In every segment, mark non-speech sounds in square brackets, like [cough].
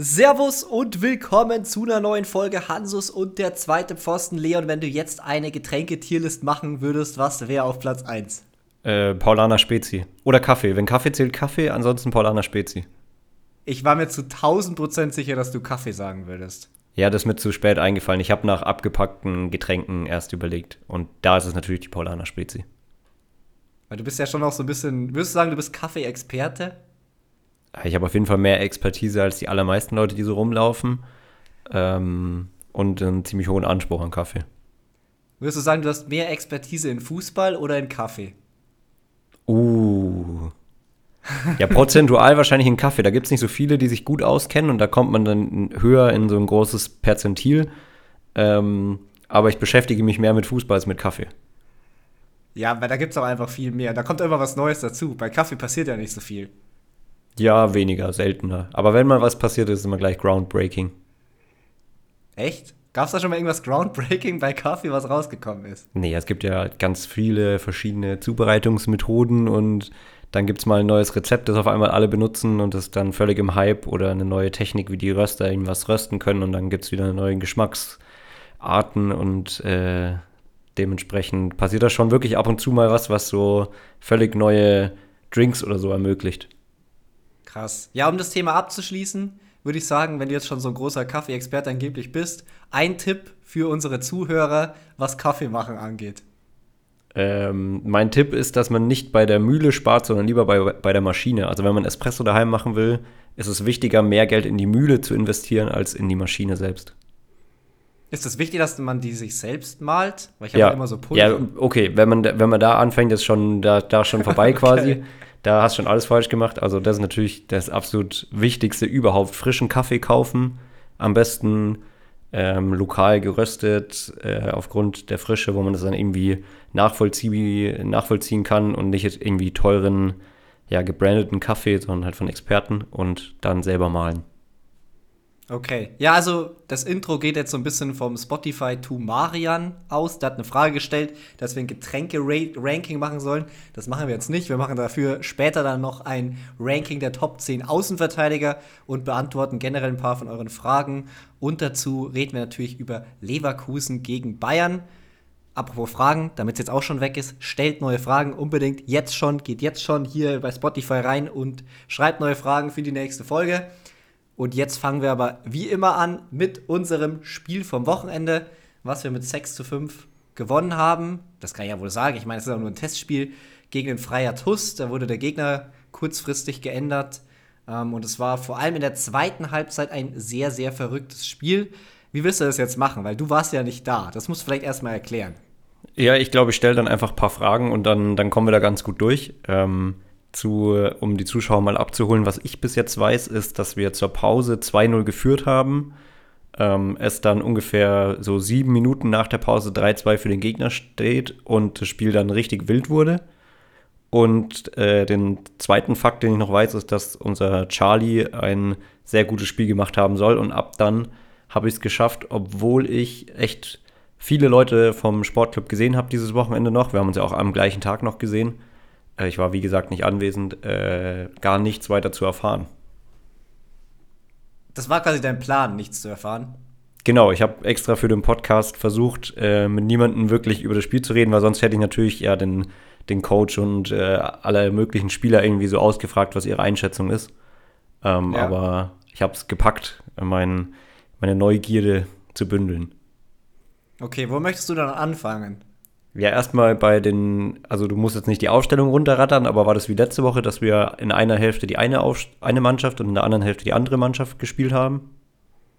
Servus und willkommen zu einer neuen Folge Hansus und der zweite Pfosten. Leon, wenn du jetzt eine Getränketierlist machen würdest, was wäre auf Platz 1? Äh, Paulaner Spezi. Oder Kaffee. Wenn Kaffee zählt, Kaffee, ansonsten Paulaner Spezi. Ich war mir zu 1000% sicher, dass du Kaffee sagen würdest. Ja, das ist mir zu spät eingefallen. Ich habe nach abgepackten Getränken erst überlegt. Und da ist es natürlich die Paulaner Spezi. Weil du bist ja schon auch so ein bisschen, würdest du sagen, du bist Kaffee-Experte? Ich habe auf jeden Fall mehr Expertise als die allermeisten Leute, die so rumlaufen. Ähm, und einen ziemlich hohen Anspruch an Kaffee. Würdest du sagen, du hast mehr Expertise in Fußball oder in Kaffee? Uh. Ja, prozentual wahrscheinlich in Kaffee. Da gibt es nicht so viele, die sich gut auskennen und da kommt man dann höher in so ein großes Perzentil. Ähm, aber ich beschäftige mich mehr mit Fußball als mit Kaffee. Ja, weil da gibt es auch einfach viel mehr. Da kommt immer was Neues dazu. Bei Kaffee passiert ja nicht so viel. Ja, weniger, seltener. Aber wenn mal was passiert, ist es immer gleich groundbreaking. Echt? Gab es da schon mal irgendwas groundbreaking bei Kaffee, was rausgekommen ist? Nee, es gibt ja ganz viele verschiedene Zubereitungsmethoden und dann gibt es mal ein neues Rezept, das auf einmal alle benutzen und das ist dann völlig im Hype oder eine neue Technik, wie die Röster irgendwas rösten können und dann gibt es wieder neue Geschmacksarten und äh, dementsprechend passiert da schon wirklich ab und zu mal was, was so völlig neue Drinks oder so ermöglicht. Krass. Ja, um das Thema abzuschließen, würde ich sagen, wenn du jetzt schon so ein großer Kaffee-Experte angeblich bist, ein Tipp für unsere Zuhörer, was Kaffee machen angeht. Ähm, mein Tipp ist, dass man nicht bei der Mühle spart, sondern lieber bei, bei der Maschine. Also wenn man Espresso daheim machen will, ist es wichtiger, mehr Geld in die Mühle zu investieren, als in die Maschine selbst. Ist es wichtig, dass man die sich selbst malt? Weil ich habe ja. immer so Pulver. Ja, okay, wenn man, wenn man da anfängt, ist schon da, da schon vorbei [laughs] okay. quasi. Da hast du schon alles falsch gemacht. Also das ist natürlich das absolut Wichtigste überhaupt. Frischen Kaffee kaufen, am besten ähm, lokal geröstet, äh, aufgrund der Frische, wo man das dann irgendwie nachvollzie nachvollziehen kann und nicht irgendwie teuren, ja, gebrandeten Kaffee, sondern halt von Experten und dann selber malen. Okay. Ja, also das Intro geht jetzt so ein bisschen vom Spotify to Marian aus. Der hat eine Frage gestellt, dass wir ein Getränke-Ranking machen sollen. Das machen wir jetzt nicht. Wir machen dafür später dann noch ein Ranking der Top 10 Außenverteidiger und beantworten generell ein paar von euren Fragen. Und dazu reden wir natürlich über Leverkusen gegen Bayern. Apropos Fragen, damit es jetzt auch schon weg ist, stellt neue Fragen unbedingt jetzt schon, geht jetzt schon hier bei Spotify rein und schreibt neue Fragen für die nächste Folge. Und jetzt fangen wir aber wie immer an mit unserem Spiel vom Wochenende, was wir mit 6 zu 5 gewonnen haben. Das kann ich ja wohl sagen. Ich meine, es ist auch nur ein Testspiel gegen den Freier TUS. Da wurde der Gegner kurzfristig geändert. Ähm, und es war vor allem in der zweiten Halbzeit ein sehr, sehr verrücktes Spiel. Wie willst du das jetzt machen? Weil du warst ja nicht da. Das musst du vielleicht erstmal erklären. Ja, ich glaube, ich stelle dann einfach ein paar Fragen und dann, dann kommen wir da ganz gut durch. Ähm, zu, um die Zuschauer mal abzuholen, was ich bis jetzt weiß, ist, dass wir zur Pause 2-0 geführt haben. Ähm, es dann ungefähr so sieben Minuten nach der Pause 3-2 für den Gegner steht und das Spiel dann richtig wild wurde. Und äh, den zweiten Fakt, den ich noch weiß, ist, dass unser Charlie ein sehr gutes Spiel gemacht haben soll. Und ab dann habe ich es geschafft, obwohl ich echt viele Leute vom Sportclub gesehen habe dieses Wochenende noch. Wir haben uns ja auch am gleichen Tag noch gesehen ich war, wie gesagt, nicht anwesend, äh, gar nichts weiter zu erfahren. Das war quasi dein Plan, nichts zu erfahren? Genau, ich habe extra für den Podcast versucht, äh, mit niemandem wirklich über das Spiel zu reden, weil sonst hätte ich natürlich ja den, den Coach und äh, alle möglichen Spieler irgendwie so ausgefragt, was ihre Einschätzung ist. Ähm, ja. Aber ich habe es gepackt, mein, meine Neugierde zu bündeln. Okay, wo möchtest du dann anfangen? Ja, erstmal bei den, also du musst jetzt nicht die Aufstellung runterrattern, aber war das wie letzte Woche, dass wir in einer Hälfte die eine, eine Mannschaft und in der anderen Hälfte die andere Mannschaft gespielt haben?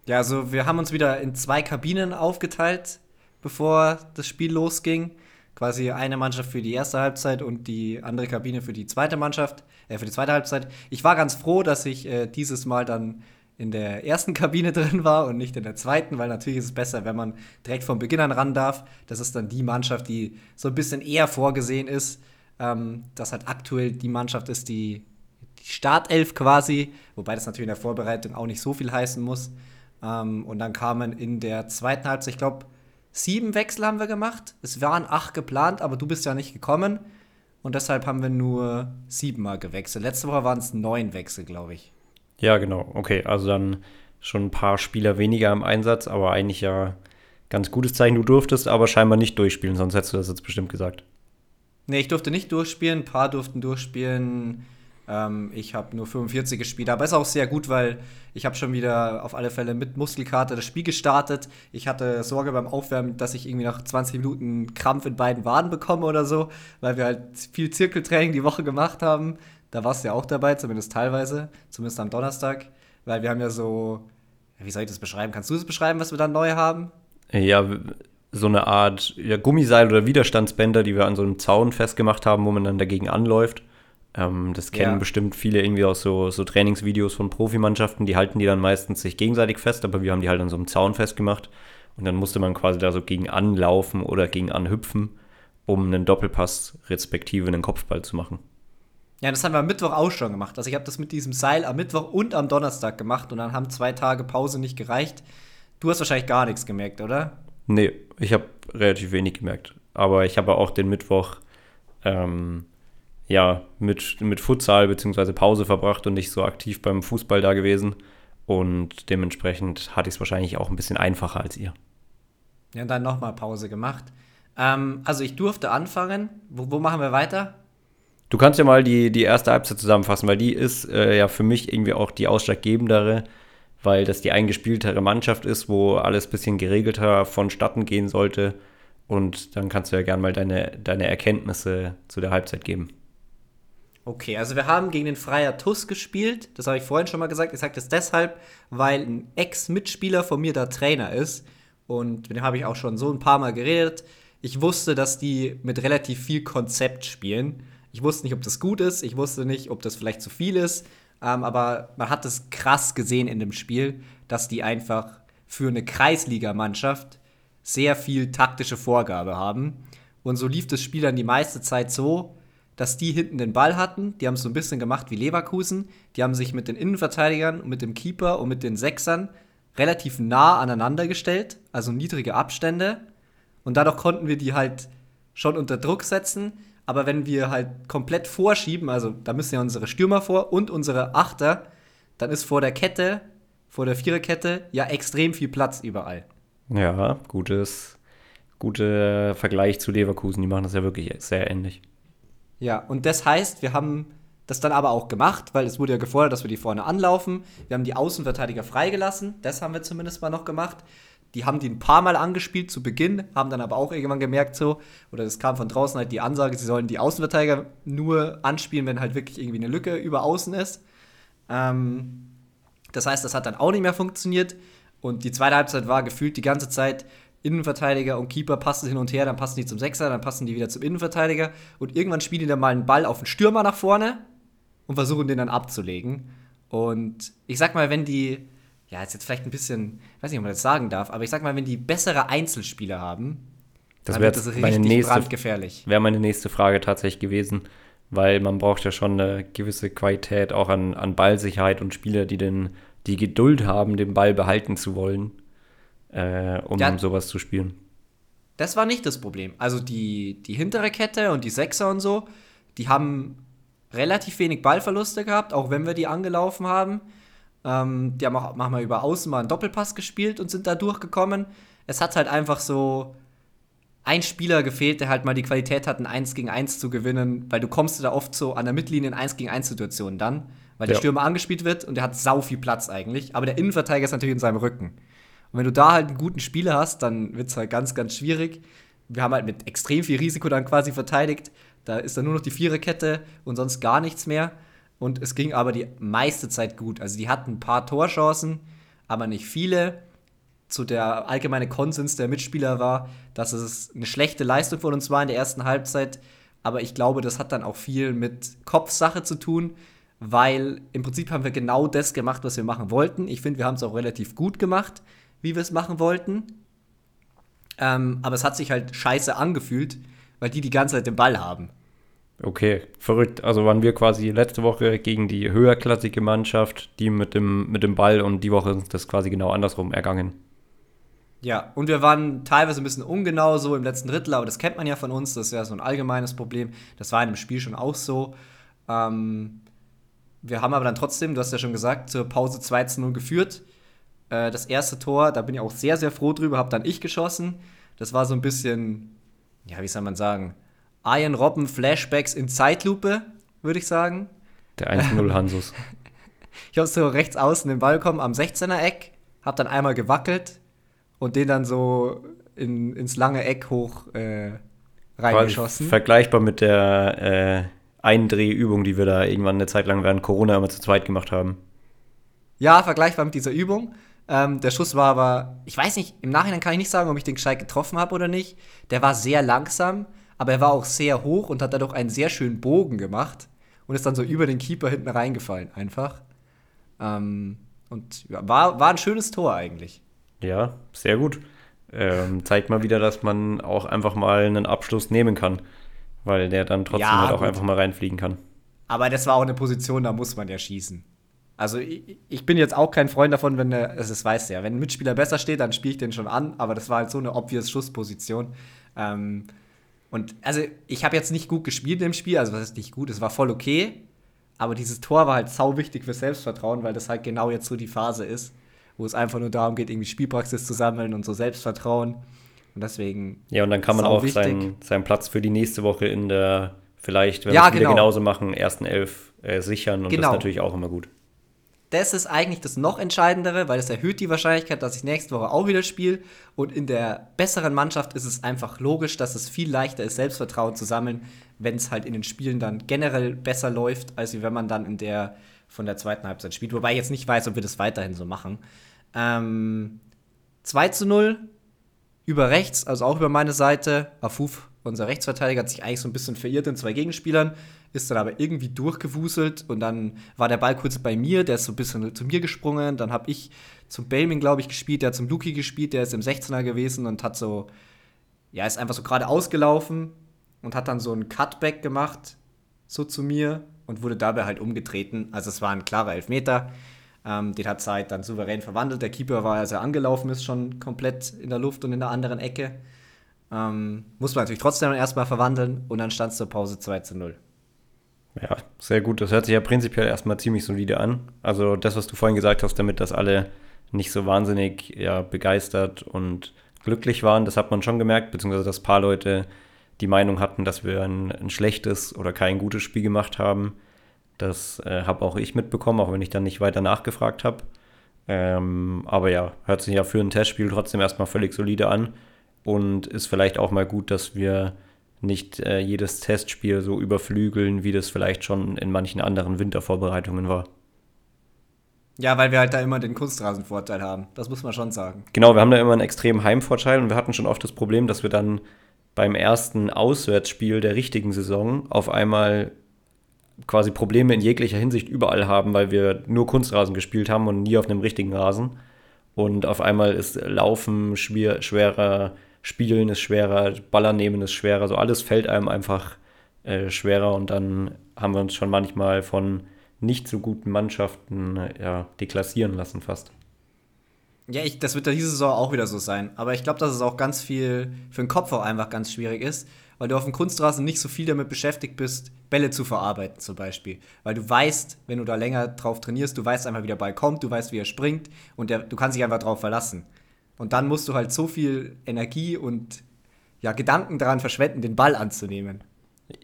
Ja, also wir haben uns wieder in zwei Kabinen aufgeteilt, bevor das Spiel losging. Quasi eine Mannschaft für die erste Halbzeit und die andere Kabine für die zweite Mannschaft, äh, für die zweite Halbzeit. Ich war ganz froh, dass ich äh, dieses Mal dann in der ersten Kabine [laughs] drin war und nicht in der zweiten, weil natürlich ist es besser, wenn man direkt von Beginn an ran darf. Das ist dann die Mannschaft, die so ein bisschen eher vorgesehen ist. Ähm, dass halt aktuell die Mannschaft ist, die, die Startelf quasi, wobei das natürlich in der Vorbereitung auch nicht so viel heißen muss. Ähm, und dann kamen in der zweiten Halbzeit, ich glaube, sieben Wechsel haben wir gemacht. Es waren acht geplant, aber du bist ja nicht gekommen. Und deshalb haben wir nur siebenmal gewechselt. Letzte Woche waren es neun Wechsel, glaube ich. Ja, genau. Okay, also dann schon ein paar Spieler weniger im Einsatz, aber eigentlich ja ganz gutes Zeichen. Du durftest aber scheinbar nicht durchspielen, sonst hättest du das jetzt bestimmt gesagt. Nee, ich durfte nicht durchspielen, ein paar durften durchspielen. Ähm, ich habe nur 45 gespielt, aber ist auch sehr gut, weil ich habe schon wieder auf alle Fälle mit Muskelkater das Spiel gestartet. Ich hatte Sorge beim Aufwärmen, dass ich irgendwie nach 20 Minuten Krampf in beiden Waden bekomme oder so, weil wir halt viel Zirkeltraining die Woche gemacht haben. Da warst du ja auch dabei, zumindest teilweise, zumindest am Donnerstag, weil wir haben ja so, wie soll ich das beschreiben? Kannst du das beschreiben, was wir dann neu haben? Ja, so eine Art ja, Gummiseil oder Widerstandsbänder, die wir an so einem Zaun festgemacht haben, wo man dann dagegen anläuft. Ähm, das kennen ja. bestimmt viele irgendwie aus so, so Trainingsvideos von Profimannschaften. Die halten die dann meistens sich gegenseitig fest, aber wir haben die halt an so einem Zaun festgemacht. Und dann musste man quasi da so gegen anlaufen oder gegen anhüpfen, um einen Doppelpass respektive einen Kopfball zu machen. Ja, das haben wir am Mittwoch auch schon gemacht. Also ich habe das mit diesem Seil am Mittwoch und am Donnerstag gemacht und dann haben zwei Tage Pause nicht gereicht. Du hast wahrscheinlich gar nichts gemerkt, oder? Nee, ich habe relativ wenig gemerkt. Aber ich habe auch den Mittwoch ähm, ja, mit, mit Futsal bzw. Pause verbracht und nicht so aktiv beim Fußball da gewesen. Und dementsprechend hatte ich es wahrscheinlich auch ein bisschen einfacher als ihr. Ja, und dann nochmal Pause gemacht. Ähm, also ich durfte anfangen. Wo, wo, machen wir weiter? Du kannst ja mal die, die erste Halbzeit zusammenfassen, weil die ist äh, ja für mich irgendwie auch die ausschlaggebendere, weil das die eingespieltere Mannschaft ist, wo alles ein bisschen geregelter vonstatten gehen sollte. Und dann kannst du ja gerne mal deine, deine Erkenntnisse zu der Halbzeit geben. Okay, also wir haben gegen den Freier TUS gespielt. Das habe ich vorhin schon mal gesagt. Ich sage das deshalb, weil ein Ex-Mitspieler von mir da Trainer ist. Und mit dem habe ich auch schon so ein paar Mal geredet. Ich wusste, dass die mit relativ viel Konzept spielen. Ich wusste nicht, ob das gut ist. Ich wusste nicht, ob das vielleicht zu viel ist. Ähm, aber man hat es krass gesehen in dem Spiel, dass die einfach für eine Kreisligamannschaft sehr viel taktische Vorgabe haben. Und so lief das Spiel dann die meiste Zeit so, dass die hinten den Ball hatten. Die haben es so ein bisschen gemacht wie Leverkusen. Die haben sich mit den Innenverteidigern und mit dem Keeper und mit den Sechsern relativ nah aneinander gestellt, also niedrige Abstände. Und dadurch konnten wir die halt schon unter Druck setzen. Aber wenn wir halt komplett vorschieben, also da müssen ja unsere Stürmer vor und unsere Achter, dann ist vor der Kette, vor der Viererkette ja extrem viel Platz überall. Ja, gutes, guter Vergleich zu Leverkusen. Die machen das ja wirklich sehr ähnlich. Ja, und das heißt, wir haben das dann aber auch gemacht, weil es wurde ja gefordert, dass wir die vorne anlaufen. Wir haben die Außenverteidiger freigelassen. Das haben wir zumindest mal noch gemacht. Die haben die ein paar Mal angespielt zu Beginn, haben dann aber auch irgendwann gemerkt, so, oder es kam von draußen halt die Ansage, sie sollen die Außenverteidiger nur anspielen, wenn halt wirklich irgendwie eine Lücke über außen ist. Ähm, das heißt, das hat dann auch nicht mehr funktioniert. Und die zweite Halbzeit war gefühlt die ganze Zeit, Innenverteidiger und Keeper passen hin und her, dann passen die zum Sechser, dann passen die wieder zum Innenverteidiger und irgendwann spielen die dann mal einen Ball auf den Stürmer nach vorne und versuchen den dann abzulegen. Und ich sag mal, wenn die, ja, ist jetzt vielleicht ein bisschen, ich weiß nicht, ob man das sagen darf, aber ich sag mal, wenn die bessere Einzelspieler haben, das dann wird das richtig meine nächste, brandgefährlich. Wäre meine nächste Frage tatsächlich gewesen, weil man braucht ja schon eine gewisse Qualität auch an, an Ballsicherheit und Spieler, die den, die Geduld haben, den Ball behalten zu wollen äh, um ja, sowas zu spielen. Das war nicht das Problem. Also die, die hintere Kette und die Sechser und so, die haben relativ wenig Ballverluste gehabt, auch wenn wir die angelaufen haben. Ähm, die haben auch manchmal über Außen mal einen Doppelpass gespielt und sind da durchgekommen. Es hat halt einfach so ein Spieler gefehlt, der halt mal die Qualität hat, ein 1 gegen 1 zu gewinnen, weil du kommst da oft so an der Mittellinie in 1 gegen 1 Situationen dann, weil der Stürmer angespielt wird und der hat sau viel Platz eigentlich, aber der Innenverteidiger ist natürlich in seinem Rücken. Und wenn du da halt einen guten Spieler hast, dann wird es halt ganz, ganz schwierig. Wir haben halt mit extrem viel Risiko dann quasi verteidigt. Da ist dann nur noch die Viererkette und sonst gar nichts mehr. Und es ging aber die meiste Zeit gut. Also die hatten ein paar Torchancen, aber nicht viele. Zu der allgemeine Konsens der Mitspieler war, dass es eine schlechte Leistung von uns war in der ersten Halbzeit. Aber ich glaube, das hat dann auch viel mit Kopfsache zu tun, weil im Prinzip haben wir genau das gemacht, was wir machen wollten. Ich finde, wir haben es auch relativ gut gemacht wie wir es machen wollten. Ähm, aber es hat sich halt scheiße angefühlt, weil die die ganze Zeit den Ball haben. Okay, verrückt. Also waren wir quasi letzte Woche gegen die höherklassige Mannschaft, die mit dem, mit dem Ball und die Woche ist das quasi genau andersrum ergangen. Ja, und wir waren teilweise ein bisschen ungenau so im letzten Drittel, aber das kennt man ja von uns, das ist ja so ein allgemeines Problem. Das war in dem Spiel schon auch so. Ähm, wir haben aber dann trotzdem, du hast ja schon gesagt, zur Pause 2 0 geführt. Äh, das erste Tor, da bin ich auch sehr, sehr froh drüber, habe dann ich geschossen. Das war so ein bisschen, ja, wie soll man sagen, Iron Robben Flashbacks in Zeitlupe, würde ich sagen. Der 1-0 Hansus. [laughs] ich habe so rechts außen den Ball bekommen am 16er Eck, habe dann einmal gewackelt und den dann so in, ins lange Eck hoch äh, reingeschossen. Vergleichbar mit der äh, Eindrehübung, die wir da irgendwann eine Zeit lang während Corona immer zu zweit gemacht haben. Ja, vergleichbar mit dieser Übung. Ähm, der Schuss war aber, ich weiß nicht, im Nachhinein kann ich nicht sagen, ob ich den gescheit getroffen habe oder nicht. Der war sehr langsam, aber er war auch sehr hoch und hat dadurch einen sehr schönen Bogen gemacht und ist dann so über den Keeper hinten reingefallen, einfach. Ähm, und war, war ein schönes Tor eigentlich. Ja, sehr gut. Ähm, zeigt mal wieder, dass man auch einfach mal einen Abschluss nehmen kann, weil der dann trotzdem ja, halt auch gut. einfach mal reinfliegen kann. Aber das war auch eine Position, da muss man ja schießen. Also ich, ich bin jetzt auch kein Freund davon, wenn der, also das weißt du ja, wenn ein Mitspieler besser steht, dann spiele ich den schon an, aber das war halt so eine obvious Schussposition. Ähm, und also ich habe jetzt nicht gut gespielt im Spiel, also was ist nicht gut, es war voll okay, aber dieses Tor war halt sau wichtig für Selbstvertrauen, weil das halt genau jetzt so die Phase ist, wo es einfach nur darum geht, irgendwie Spielpraxis zu sammeln und so Selbstvertrauen. Und deswegen. Ja, und dann kann man auch seinen, seinen Platz für die nächste Woche in der, vielleicht, wenn ja, wir es genau. wieder genauso machen, ersten Elf äh, sichern und genau. das ist natürlich auch immer gut das ist eigentlich das noch Entscheidendere, weil es erhöht die Wahrscheinlichkeit, dass ich nächste Woche auch wieder spiele. Und in der besseren Mannschaft ist es einfach logisch, dass es viel leichter ist, Selbstvertrauen zu sammeln, wenn es halt in den Spielen dann generell besser läuft, als wenn man dann in der von der zweiten Halbzeit spielt. Wobei ich jetzt nicht weiß, ob wir das weiterhin so machen. Ähm, 2 zu 0 über rechts, also auch über meine Seite. Afuf, unser Rechtsverteidiger, hat sich eigentlich so ein bisschen verirrt in zwei Gegenspielern ist dann aber irgendwie durchgewuselt und dann war der Ball kurz bei mir, der ist so ein bisschen zu mir gesprungen, dann habe ich zum Belming, glaube ich, gespielt, der hat zum Luki gespielt, der ist im 16er gewesen und hat so, ja, ist einfach so gerade ausgelaufen und hat dann so einen Cutback gemacht, so zu mir und wurde dabei halt umgetreten. Also es war ein klarer Elfmeter. Ähm, den hat Zeit dann souverän verwandelt. Der Keeper war, als er angelaufen ist, schon komplett in der Luft und in der anderen Ecke. Ähm, muss man natürlich trotzdem erstmal verwandeln und dann stand es zur Pause 2 zu 0. Ja, sehr gut. Das hört sich ja prinzipiell erstmal ziemlich solide an. Also das, was du vorhin gesagt hast, damit dass alle nicht so wahnsinnig ja, begeistert und glücklich waren, das hat man schon gemerkt, beziehungsweise dass ein paar Leute die Meinung hatten, dass wir ein, ein schlechtes oder kein gutes Spiel gemacht haben. Das äh, habe auch ich mitbekommen, auch wenn ich dann nicht weiter nachgefragt habe. Ähm, aber ja, hört sich ja für ein Testspiel trotzdem erstmal völlig solide an und ist vielleicht auch mal gut, dass wir nicht äh, jedes Testspiel so überflügeln, wie das vielleicht schon in manchen anderen Wintervorbereitungen war. Ja, weil wir halt da immer den Kunstrasenvorteil haben. Das muss man schon sagen. Genau, wir haben da immer einen extremen Heimvorteil und wir hatten schon oft das Problem, dass wir dann beim ersten Auswärtsspiel der richtigen Saison auf einmal quasi Probleme in jeglicher Hinsicht überall haben, weil wir nur Kunstrasen gespielt haben und nie auf einem richtigen Rasen. Und auf einmal ist Laufen schwer, schwerer, Spielen ist schwerer, Baller nehmen ist schwerer, so alles fällt einem einfach äh, schwerer und dann haben wir uns schon manchmal von nicht so guten Mannschaften ja, deklassieren lassen fast. Ja, ich, das wird ja diese Saison auch wieder so sein. Aber ich glaube, dass es auch ganz viel für den Kopf auch einfach ganz schwierig ist, weil du auf dem Kunstrasen nicht so viel damit beschäftigt bist, Bälle zu verarbeiten zum Beispiel. Weil du weißt, wenn du da länger drauf trainierst, du weißt einfach, wie der Ball kommt, du weißt, wie er springt und der, du kannst dich einfach drauf verlassen. Und dann musst du halt so viel Energie und ja, Gedanken daran verschwenden, den Ball anzunehmen.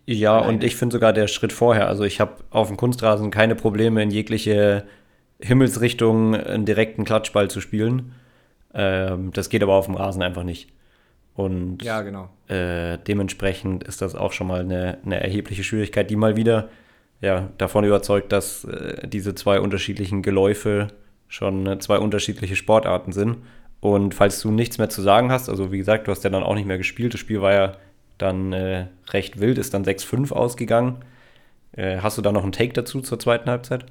Ja, Alleine. und ich finde sogar der Schritt vorher. Also ich habe auf dem Kunstrasen keine Probleme, in jegliche Himmelsrichtung einen direkten Klatschball zu spielen. Ähm, das geht aber auf dem Rasen einfach nicht. Und ja, genau. äh, dementsprechend ist das auch schon mal eine, eine, erhebliche Schwierigkeit, die mal wieder ja, davon überzeugt, dass äh, diese zwei unterschiedlichen Geläufe schon äh, zwei unterschiedliche Sportarten sind und falls du nichts mehr zu sagen hast, also wie gesagt, du hast ja dann auch nicht mehr gespielt, das Spiel war ja dann äh, recht wild, ist dann 6-5 ausgegangen. Äh, hast du da noch einen Take dazu zur zweiten Halbzeit?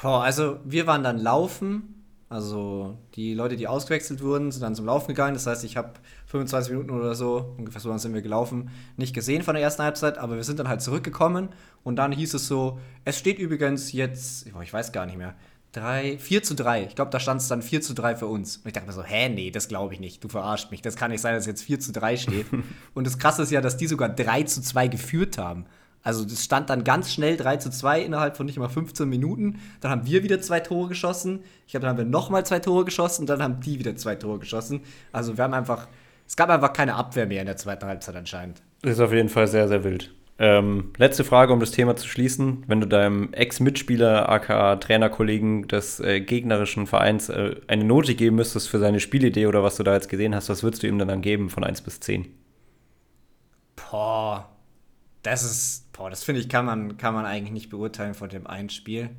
Boah, also wir waren dann laufen. Also die Leute, die ausgewechselt wurden, sind dann zum Laufen gegangen. Das heißt, ich habe 25 Minuten oder so, ungefähr so sind wir gelaufen, nicht gesehen von der ersten Halbzeit, aber wir sind dann halt zurückgekommen und dann hieß es so, es steht übrigens jetzt, ich weiß gar nicht mehr, 3, 4 zu 3. Ich glaube, da stand es dann 4 zu 3 für uns. Und ich dachte mir so, hä, nee, das glaube ich nicht. Du verarscht mich. Das kann nicht sein, dass jetzt 4 zu 3 steht. [laughs] und das Krasse ist ja, dass die sogar 3 zu 2 geführt haben. Also das stand dann ganz schnell 3 zu 2 innerhalb von nicht mal 15 Minuten. Dann haben wir wieder zwei Tore geschossen. Ich glaube, dann haben wir nochmal zwei Tore geschossen und dann haben die wieder zwei Tore geschossen. Also wir haben einfach, es gab einfach keine Abwehr mehr in der zweiten Halbzeit anscheinend. Ist auf jeden Fall sehr, sehr wild. Ähm, letzte Frage, um das Thema zu schließen. Wenn du deinem Ex-Mitspieler, aka Trainerkollegen des äh, gegnerischen Vereins äh, eine Note geben müsstest für seine Spielidee oder was du da jetzt gesehen hast, was würdest du ihm dann, dann geben von 1 bis 10? Boah, das ist, boah, das finde ich, kann man, kann man eigentlich nicht beurteilen von dem einen Spiel.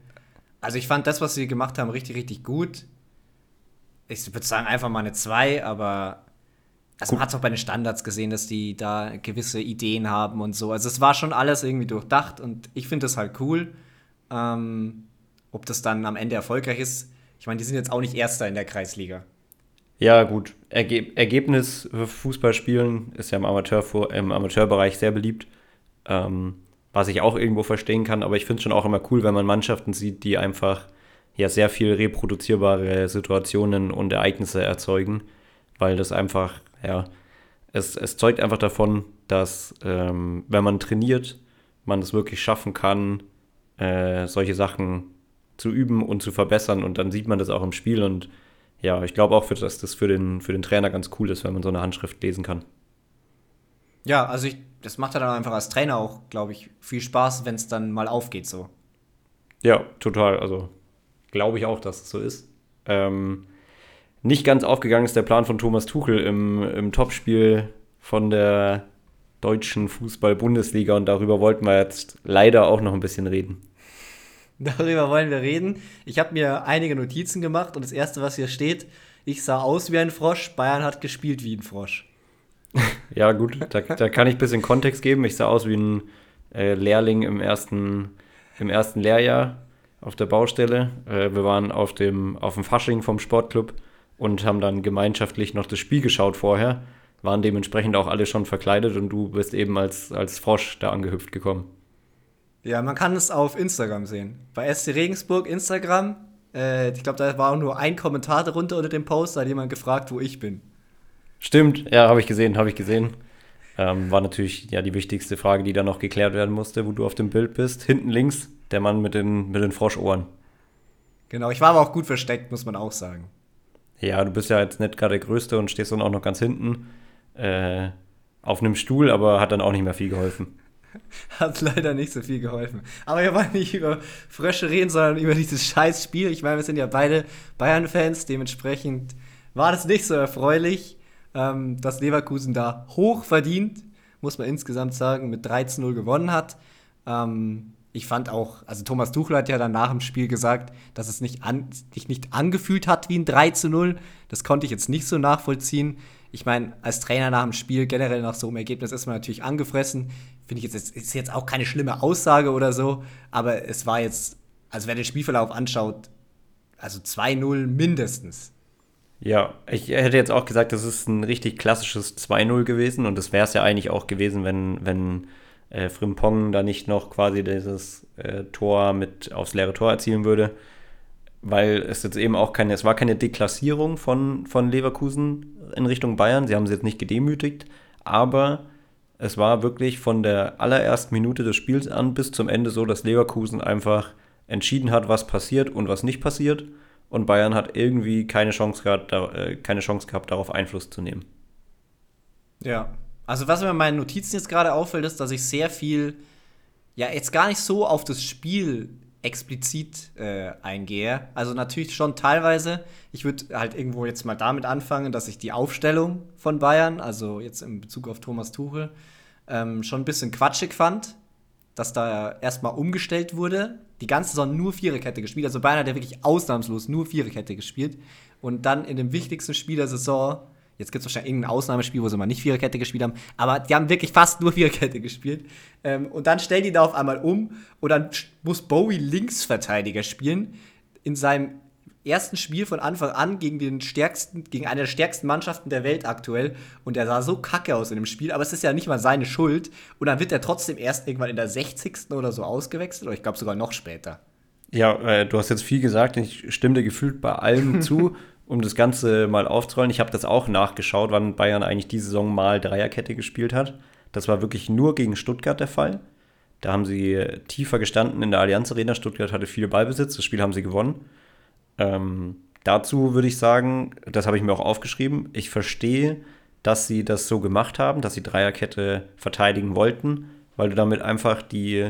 Also ich fand das, was sie gemacht haben, richtig, richtig gut. Ich würde sagen, einfach mal eine 2, aber also man hat es auch bei den Standards gesehen, dass die da gewisse Ideen haben und so. Also es war schon alles irgendwie durchdacht und ich finde das halt cool. Ähm, ob das dann am Ende erfolgreich ist, ich meine, die sind jetzt auch nicht Erster in der Kreisliga. Ja, gut. Erge Ergebnis für Fußballspielen ist ja im, Amateur im Amateurbereich sehr beliebt. Ähm, was ich auch irgendwo verstehen kann, aber ich finde es schon auch immer cool, wenn man Mannschaften sieht, die einfach ja sehr viel reproduzierbare Situationen und Ereignisse erzeugen, weil das einfach, ja, es, es zeugt einfach davon, dass ähm, wenn man trainiert, man es wirklich schaffen kann, äh, solche Sachen zu üben und zu verbessern und dann sieht man das auch im Spiel und ja, ich glaube auch, dass das für den, für den Trainer ganz cool ist, wenn man so eine Handschrift lesen kann. Ja, also ich, das macht dann einfach als Trainer auch, glaube ich, viel Spaß, wenn es dann mal aufgeht so. Ja, total. Also glaube ich auch, dass es so ist. Ähm, nicht ganz aufgegangen ist der Plan von Thomas Tuchel im, im Topspiel von der deutschen Fußball-Bundesliga und darüber wollten wir jetzt leider auch noch ein bisschen reden. Darüber wollen wir reden. Ich habe mir einige Notizen gemacht und das erste, was hier steht, ich sah aus wie ein Frosch, Bayern hat gespielt wie ein Frosch. [laughs] ja, gut, da, da kann ich ein bisschen Kontext geben. Ich sah aus wie ein äh, Lehrling im ersten, im ersten Lehrjahr auf der Baustelle. Äh, wir waren auf dem, auf dem Fasching vom Sportclub und haben dann gemeinschaftlich noch das Spiel geschaut vorher. Waren dementsprechend auch alle schon verkleidet und du bist eben als, als Frosch da angehüpft gekommen. Ja, man kann es auf Instagram sehen. Bei SC Regensburg Instagram, äh, ich glaube, da war auch nur ein Kommentar darunter unter dem Post, da hat jemand gefragt, wo ich bin. Stimmt, ja, habe ich gesehen, habe ich gesehen. Ähm, war natürlich ja die wichtigste Frage, die da noch geklärt werden musste, wo du auf dem Bild bist. Hinten links der Mann mit den, mit den Froschohren. Genau, ich war aber auch gut versteckt, muss man auch sagen. Ja, du bist ja jetzt nicht gerade der Größte und stehst dann auch noch ganz hinten äh, auf einem Stuhl, aber hat dann auch nicht mehr viel geholfen. [laughs] Hat leider nicht so viel geholfen. Aber wir wollen nicht über Frösche reden, sondern über dieses scheiß Spiel. Ich meine, wir sind ja beide Bayern-Fans, dementsprechend war das nicht so erfreulich, ähm, dass Leverkusen da hoch verdient, muss man insgesamt sagen, mit 13-0 gewonnen hat. Ähm, ich fand auch, also Thomas Tuchel hat ja dann nach dem Spiel gesagt, dass es nicht an, sich nicht angefühlt hat wie ein 3 zu 0. Das konnte ich jetzt nicht so nachvollziehen. Ich meine, als Trainer nach dem Spiel, generell nach so einem Ergebnis, ist man natürlich angefressen. Finde ich jetzt, ist jetzt auch keine schlimme Aussage oder so, aber es war jetzt, also wer den Spielverlauf anschaut, also 2-0 mindestens. Ja, ich hätte jetzt auch gesagt, das ist ein richtig klassisches 2-0 gewesen und das wäre es ja eigentlich auch gewesen, wenn, wenn äh, Frimpong da nicht noch quasi dieses äh, Tor mit aufs leere Tor erzielen würde, weil es jetzt eben auch keine, es war keine Deklassierung von, von Leverkusen in Richtung Bayern, sie haben sie jetzt nicht gedemütigt, aber es war wirklich von der allerersten Minute des Spiels an bis zum Ende so, dass Leverkusen einfach entschieden hat, was passiert und was nicht passiert. Und Bayern hat irgendwie keine Chance gehabt, äh, keine Chance gehabt darauf Einfluss zu nehmen. Ja, also was mir in meinen Notizen jetzt gerade auffällt, ist, dass ich sehr viel, ja, jetzt gar nicht so auf das Spiel explizit äh, eingehe. Also natürlich schon teilweise. Ich würde halt irgendwo jetzt mal damit anfangen, dass ich die Aufstellung von Bayern, also jetzt in Bezug auf Thomas Tuchel, ähm, schon ein bisschen quatschig fand, dass da erstmal umgestellt wurde. Die ganze Saison nur Viererkette gespielt. Also Bayern hat ja wirklich ausnahmslos nur Viererkette gespielt. Und dann in dem wichtigsten Spiel der Saison Jetzt gibt es wahrscheinlich irgendein Ausnahmespiel, wo sie mal nicht Viererkette gespielt haben, aber die haben wirklich fast nur Viererkette gespielt. Ähm, und dann stellen die da auf einmal um und dann muss Bowie Linksverteidiger spielen in seinem ersten Spiel von Anfang an gegen den stärksten, gegen eine der stärksten Mannschaften der Welt aktuell. Und er sah so kacke aus in dem Spiel, aber es ist ja nicht mal seine Schuld. Und dann wird er trotzdem erst irgendwann in der 60. oder so ausgewechselt, oder ich glaube sogar noch später. Ja, äh, du hast jetzt viel gesagt, ich stimme dir gefühlt bei allem [laughs] zu um das Ganze mal aufzurollen, ich habe das auch nachgeschaut, wann Bayern eigentlich die Saison mal Dreierkette gespielt hat. Das war wirklich nur gegen Stuttgart der Fall. Da haben sie tiefer gestanden in der Allianz Arena. Stuttgart hatte viel Ballbesitz. Das Spiel haben sie gewonnen. Ähm, dazu würde ich sagen, das habe ich mir auch aufgeschrieben. Ich verstehe, dass sie das so gemacht haben, dass sie Dreierkette verteidigen wollten, weil du damit einfach die,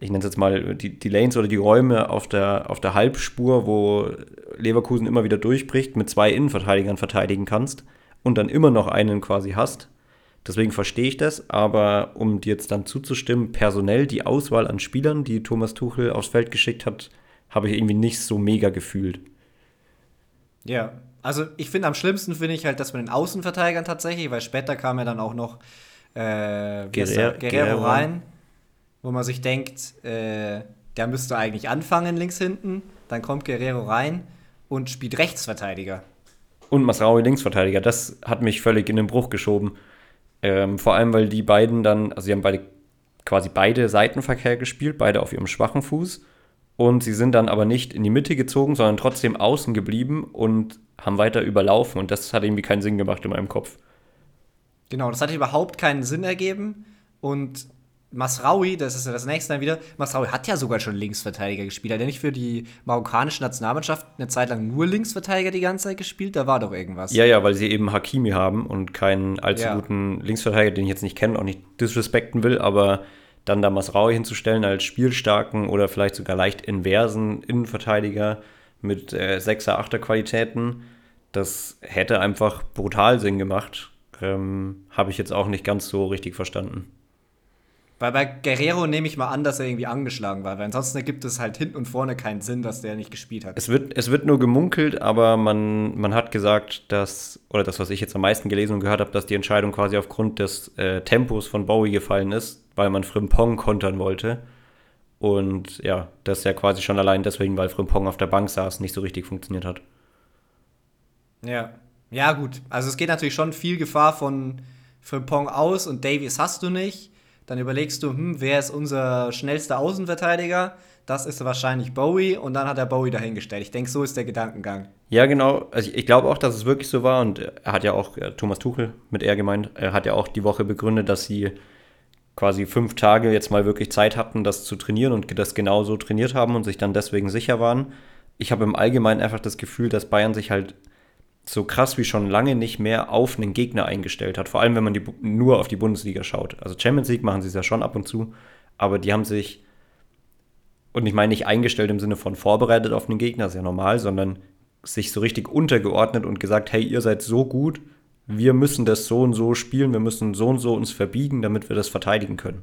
ich nenne es jetzt mal, die, die Lanes oder die Räume auf der, auf der Halbspur, wo Leverkusen immer wieder durchbricht, mit zwei Innenverteidigern verteidigen kannst und dann immer noch einen quasi hast. Deswegen verstehe ich das, aber um dir jetzt dann zuzustimmen, personell die Auswahl an Spielern, die Thomas Tuchel aufs Feld geschickt hat, habe ich irgendwie nicht so mega gefühlt. Ja, also ich finde am schlimmsten finde ich halt das mit den Außenverteidigern tatsächlich, weil später kam ja dann auch noch äh, Guerrero, Guerrero rein, wo man sich denkt, äh, der müsste eigentlich anfangen links hinten, dann kommt Guerrero rein und spielt Rechtsverteidiger. Und Masraoui Linksverteidiger, das hat mich völlig in den Bruch geschoben. Ähm, vor allem, weil die beiden dann, also sie haben beide quasi beide Seitenverkehr gespielt, beide auf ihrem schwachen Fuß. Und sie sind dann aber nicht in die Mitte gezogen, sondern trotzdem außen geblieben und haben weiter überlaufen. Und das hat irgendwie keinen Sinn gemacht in meinem Kopf. Genau, das hat überhaupt keinen Sinn ergeben. Und Masraui, das ist ja das nächste dann wieder, Masraui hat ja sogar schon Linksverteidiger gespielt. Hat er nicht für die marokkanische Nationalmannschaft eine Zeit lang nur Linksverteidiger die ganze Zeit gespielt? Da war doch irgendwas. Ja, ja, weil sie eben Hakimi haben und keinen allzu ja. guten Linksverteidiger, den ich jetzt nicht kenne, auch nicht disrespekten will, aber dann da Masraui hinzustellen als spielstarken oder vielleicht sogar leicht inversen Innenverteidiger mit äh, 6er, 8er Qualitäten, das hätte einfach brutal Sinn gemacht. Ähm, Habe ich jetzt auch nicht ganz so richtig verstanden. Weil bei Guerrero nehme ich mal an, dass er irgendwie angeschlagen war, weil ansonsten ergibt es halt hinten und vorne keinen Sinn, dass der nicht gespielt hat. Es wird, es wird nur gemunkelt, aber man, man hat gesagt, dass, oder das, was ich jetzt am meisten gelesen und gehört habe, dass die Entscheidung quasi aufgrund des äh, Tempos von Bowie gefallen ist, weil man Frimpong kontern wollte. Und ja, das ja quasi schon allein deswegen, weil Frimpong auf der Bank saß, nicht so richtig funktioniert hat. Ja, ja gut. Also es geht natürlich schon viel Gefahr von Frimpong aus und Davies hast du nicht. Dann überlegst du, hm, wer ist unser schnellster Außenverteidiger? Das ist wahrscheinlich Bowie und dann hat er Bowie dahingestellt. Ich denke, so ist der Gedankengang. Ja, genau. Also ich, ich glaube auch, dass es wirklich so war und er hat ja auch, äh, Thomas Tuchel mit er gemeint, er hat ja auch die Woche begründet, dass sie quasi fünf Tage jetzt mal wirklich Zeit hatten, das zu trainieren und das genauso trainiert haben und sich dann deswegen sicher waren. Ich habe im Allgemeinen einfach das Gefühl, dass Bayern sich halt so krass wie schon lange nicht mehr auf einen Gegner eingestellt hat. Vor allem, wenn man die, nur auf die Bundesliga schaut. Also Champions League machen sie es ja schon ab und zu, aber die haben sich, und ich meine nicht eingestellt im Sinne von vorbereitet auf einen Gegner, ist ja normal, sondern sich so richtig untergeordnet und gesagt, hey, ihr seid so gut, wir müssen das so und so spielen, wir müssen so und so uns verbiegen, damit wir das verteidigen können.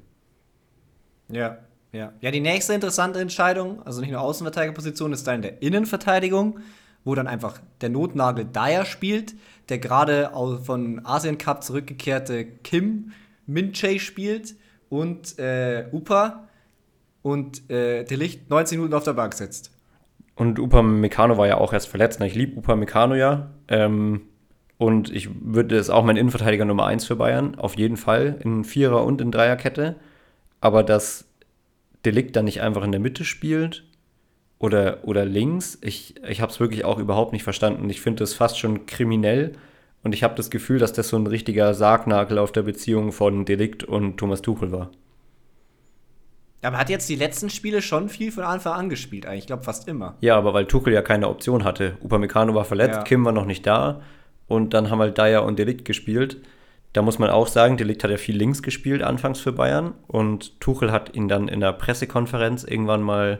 Ja, ja. Ja, die nächste interessante Entscheidung, also nicht nur Außenverteidigerposition, ist dann in der Innenverteidigung wo dann einfach der Notnagel Dyer spielt, der gerade von Asien Cup zurückgekehrte Kim Min-Chae spielt und äh, Upa und äh, De Licht 19 Minuten auf der Bank sitzt. Und Upa Meccano war ja auch erst verletzt. Ich liebe Upa Meccano ja. Ähm, und ich würde es auch mein Innenverteidiger Nummer 1 für Bayern, auf jeden Fall, in Vierer- und in Dreierkette. Aber dass Delikt dann nicht einfach in der Mitte spielt oder, oder links. Ich, ich habe es wirklich auch überhaupt nicht verstanden. Ich finde es fast schon kriminell und ich habe das Gefühl, dass das so ein richtiger Sargnagel auf der Beziehung von Delikt und Thomas Tuchel war. Aber hat jetzt die letzten Spiele schon viel von Anfang an gespielt, eigentlich. Ich glaube fast immer. Ja, aber weil Tuchel ja keine Option hatte. Upamecano war verletzt, ja. Kim war noch nicht da und dann haben halt Dyer und Delikt gespielt. Da muss man auch sagen, Delikt hat ja viel links gespielt anfangs für Bayern und Tuchel hat ihn dann in der Pressekonferenz irgendwann mal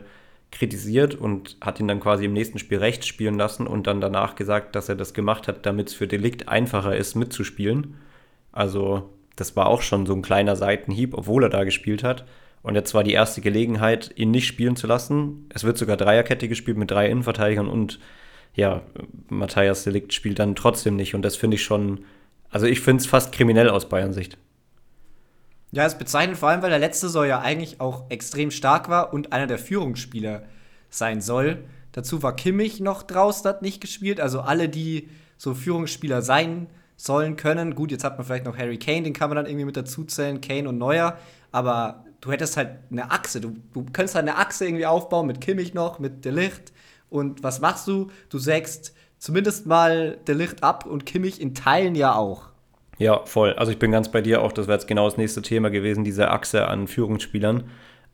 kritisiert und hat ihn dann quasi im nächsten Spiel rechts spielen lassen und dann danach gesagt, dass er das gemacht hat, damit es für Delikt einfacher ist, mitzuspielen. Also das war auch schon so ein kleiner Seitenhieb, obwohl er da gespielt hat. Und jetzt war die erste Gelegenheit, ihn nicht spielen zu lassen. Es wird sogar Dreierkette gespielt mit drei Innenverteidigern und ja, Matthias Delikt spielt dann trotzdem nicht. Und das finde ich schon, also ich finde es fast kriminell aus Bayern Sicht. Ja, es bezeichnet vor allem, weil der letzte soll ja eigentlich auch extrem stark war und einer der Führungsspieler sein soll. Dazu war Kimmich noch draußen, hat nicht gespielt. Also alle, die so Führungsspieler sein sollen können. Gut, jetzt hat man vielleicht noch Harry Kane, den kann man dann irgendwie mit dazu zählen, Kane und Neuer. Aber du hättest halt eine Achse. Du, du könntest halt eine Achse irgendwie aufbauen mit Kimmich noch, mit Delicht. Und was machst du? Du sägst zumindest mal Delicht ab und Kimmich in Teilen ja auch. Ja, voll. Also ich bin ganz bei dir auch, das wäre jetzt genau das nächste Thema gewesen, diese Achse an Führungsspielern.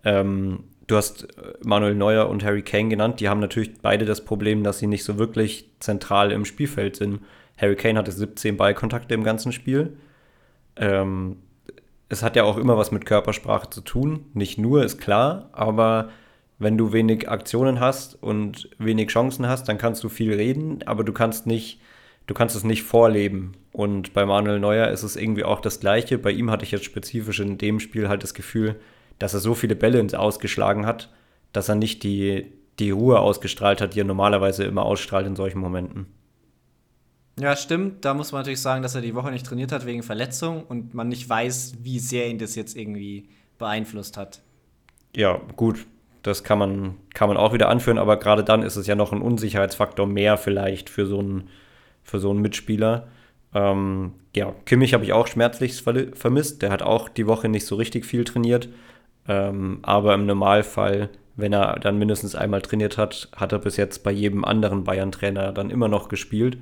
Ähm, du hast äh, Manuel Neuer und Harry Kane genannt. Die haben natürlich beide das Problem, dass sie nicht so wirklich zentral im Spielfeld sind. Harry Kane hatte 17 Ballkontakte im ganzen Spiel. Ähm, es hat ja auch immer was mit Körpersprache zu tun. Nicht nur, ist klar, aber wenn du wenig Aktionen hast und wenig Chancen hast, dann kannst du viel reden, aber du kannst nicht, du kannst es nicht vorleben. Und bei Manuel Neuer ist es irgendwie auch das Gleiche. Bei ihm hatte ich jetzt spezifisch in dem Spiel halt das Gefühl, dass er so viele Bälle ins Ausgeschlagen hat, dass er nicht die, die Ruhe ausgestrahlt hat, die er normalerweise immer ausstrahlt in solchen Momenten. Ja, stimmt. Da muss man natürlich sagen, dass er die Woche nicht trainiert hat wegen Verletzung und man nicht weiß, wie sehr ihn das jetzt irgendwie beeinflusst hat. Ja, gut. Das kann man, kann man auch wieder anführen, aber gerade dann ist es ja noch ein Unsicherheitsfaktor mehr vielleicht für so einen, für so einen Mitspieler. Ähm, ja, Kimmich habe ich auch schmerzlich vermisst. Der hat auch die Woche nicht so richtig viel trainiert. Ähm, aber im Normalfall, wenn er dann mindestens einmal trainiert hat, hat er bis jetzt bei jedem anderen Bayern-Trainer dann immer noch gespielt.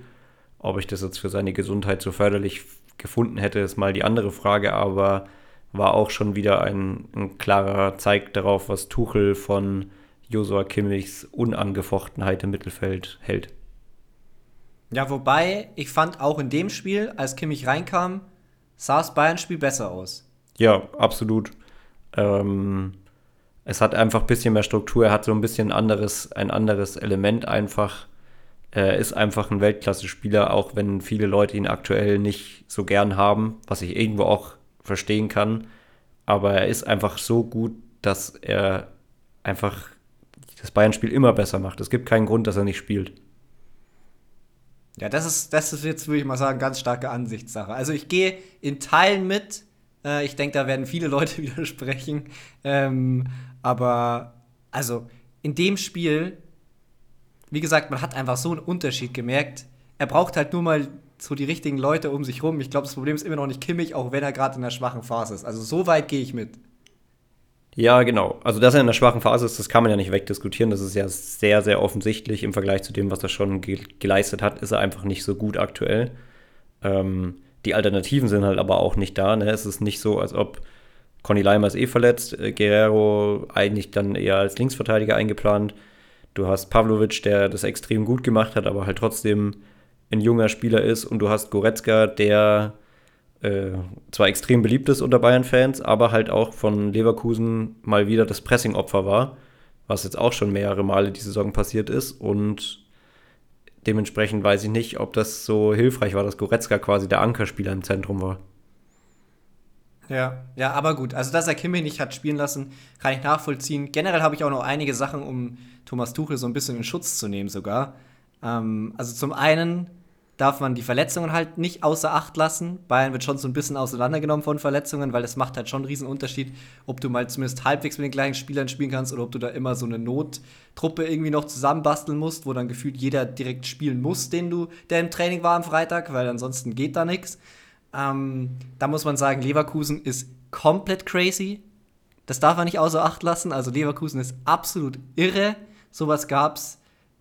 Ob ich das jetzt für seine Gesundheit so förderlich gefunden hätte, ist mal die andere Frage, aber war auch schon wieder ein, ein klarer Zeig darauf, was Tuchel von Josua Kimmichs Unangefochtenheit im Mittelfeld hält. Ja, wobei ich fand auch in dem Spiel, als Kimmich reinkam, sah das Bayern-Spiel besser aus. Ja, absolut. Ähm, es hat einfach ein bisschen mehr Struktur, er hat so ein bisschen anderes, ein anderes Element einfach. Er ist einfach ein Weltklasse-Spieler, auch wenn viele Leute ihn aktuell nicht so gern haben, was ich irgendwo auch verstehen kann. Aber er ist einfach so gut, dass er einfach das Bayern-Spiel immer besser macht. Es gibt keinen Grund, dass er nicht spielt. Ja, das ist, das ist jetzt, würde ich mal sagen, ganz starke Ansichtssache. Also ich gehe in Teilen mit. Äh, ich denke, da werden viele [laughs] Leute widersprechen. Ähm, aber also in dem Spiel wie gesagt, man hat einfach so einen Unterschied gemerkt. Er braucht halt nur mal so die richtigen Leute um sich rum. Ich glaube, das Problem ist immer noch nicht Kimmich, auch wenn er gerade in einer schwachen Phase ist. Also so weit gehe ich mit. Ja, genau. Also, dass er in einer schwachen Phase ist, das kann man ja nicht wegdiskutieren. Das ist ja sehr, sehr offensichtlich im Vergleich zu dem, was er schon ge geleistet hat, ist er einfach nicht so gut aktuell. Ähm, die Alternativen sind halt aber auch nicht da. Ne? Es ist nicht so, als ob Conny Leimer ist eh verletzt, äh, Guerrero eigentlich dann eher als Linksverteidiger eingeplant. Du hast Pavlovic, der das extrem gut gemacht hat, aber halt trotzdem ein junger Spieler ist. Und du hast Goretzka, der äh, zwar extrem beliebt ist unter Bayern-Fans, aber halt auch von Leverkusen mal wieder das Pressing-Opfer war, was jetzt auch schon mehrere Male die Saison passiert ist. Und dementsprechend weiß ich nicht, ob das so hilfreich war, dass Goretzka quasi der Ankerspieler im Zentrum war. Ja, ja, aber gut. Also, dass er Kimmich nicht hat spielen lassen, kann ich nachvollziehen. Generell habe ich auch noch einige Sachen, um Thomas Tuchel so ein bisschen in Schutz zu nehmen, sogar. Ähm, also, zum einen darf man die Verletzungen halt nicht außer Acht lassen. Bayern wird schon so ein bisschen auseinandergenommen von Verletzungen, weil das macht halt schon einen riesen Unterschied, ob du mal zumindest halbwegs mit den gleichen Spielern spielen kannst oder ob du da immer so eine Nottruppe irgendwie noch zusammenbasteln musst, wo dann gefühlt jeder direkt spielen muss, den du, der im Training war am Freitag, weil ansonsten geht da nichts. Ähm, da muss man sagen, Leverkusen ist komplett crazy. Das darf man nicht außer Acht lassen. Also Leverkusen ist absolut irre. Sowas gab es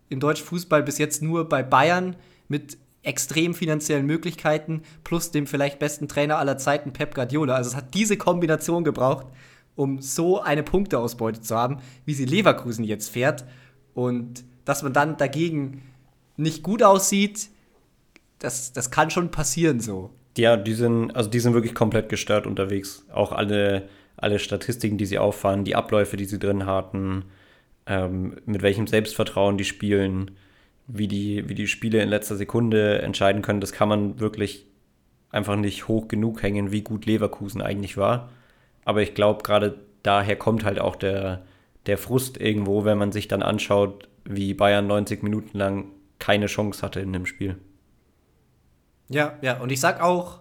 im deutschen Fußball bis jetzt nur bei Bayern mit extrem finanziellen Möglichkeiten plus dem vielleicht besten Trainer aller Zeiten, Pep Guardiola. Also es hat diese Kombination gebraucht, um so eine Punkteausbeute zu haben, wie sie Leverkusen jetzt fährt. Und dass man dann dagegen nicht gut aussieht, das, das kann schon passieren so. Ja, die sind, also die sind wirklich komplett gestört unterwegs. Auch alle, alle Statistiken, die sie auffahren, die Abläufe, die sie drin hatten, ähm, mit welchem Selbstvertrauen die spielen, wie die, wie die Spiele in letzter Sekunde entscheiden können, das kann man wirklich einfach nicht hoch genug hängen, wie gut Leverkusen eigentlich war. Aber ich glaube, gerade daher kommt halt auch der, der Frust irgendwo, wenn man sich dann anschaut, wie Bayern 90 Minuten lang keine Chance hatte in dem Spiel. Ja, ja, und ich sag auch,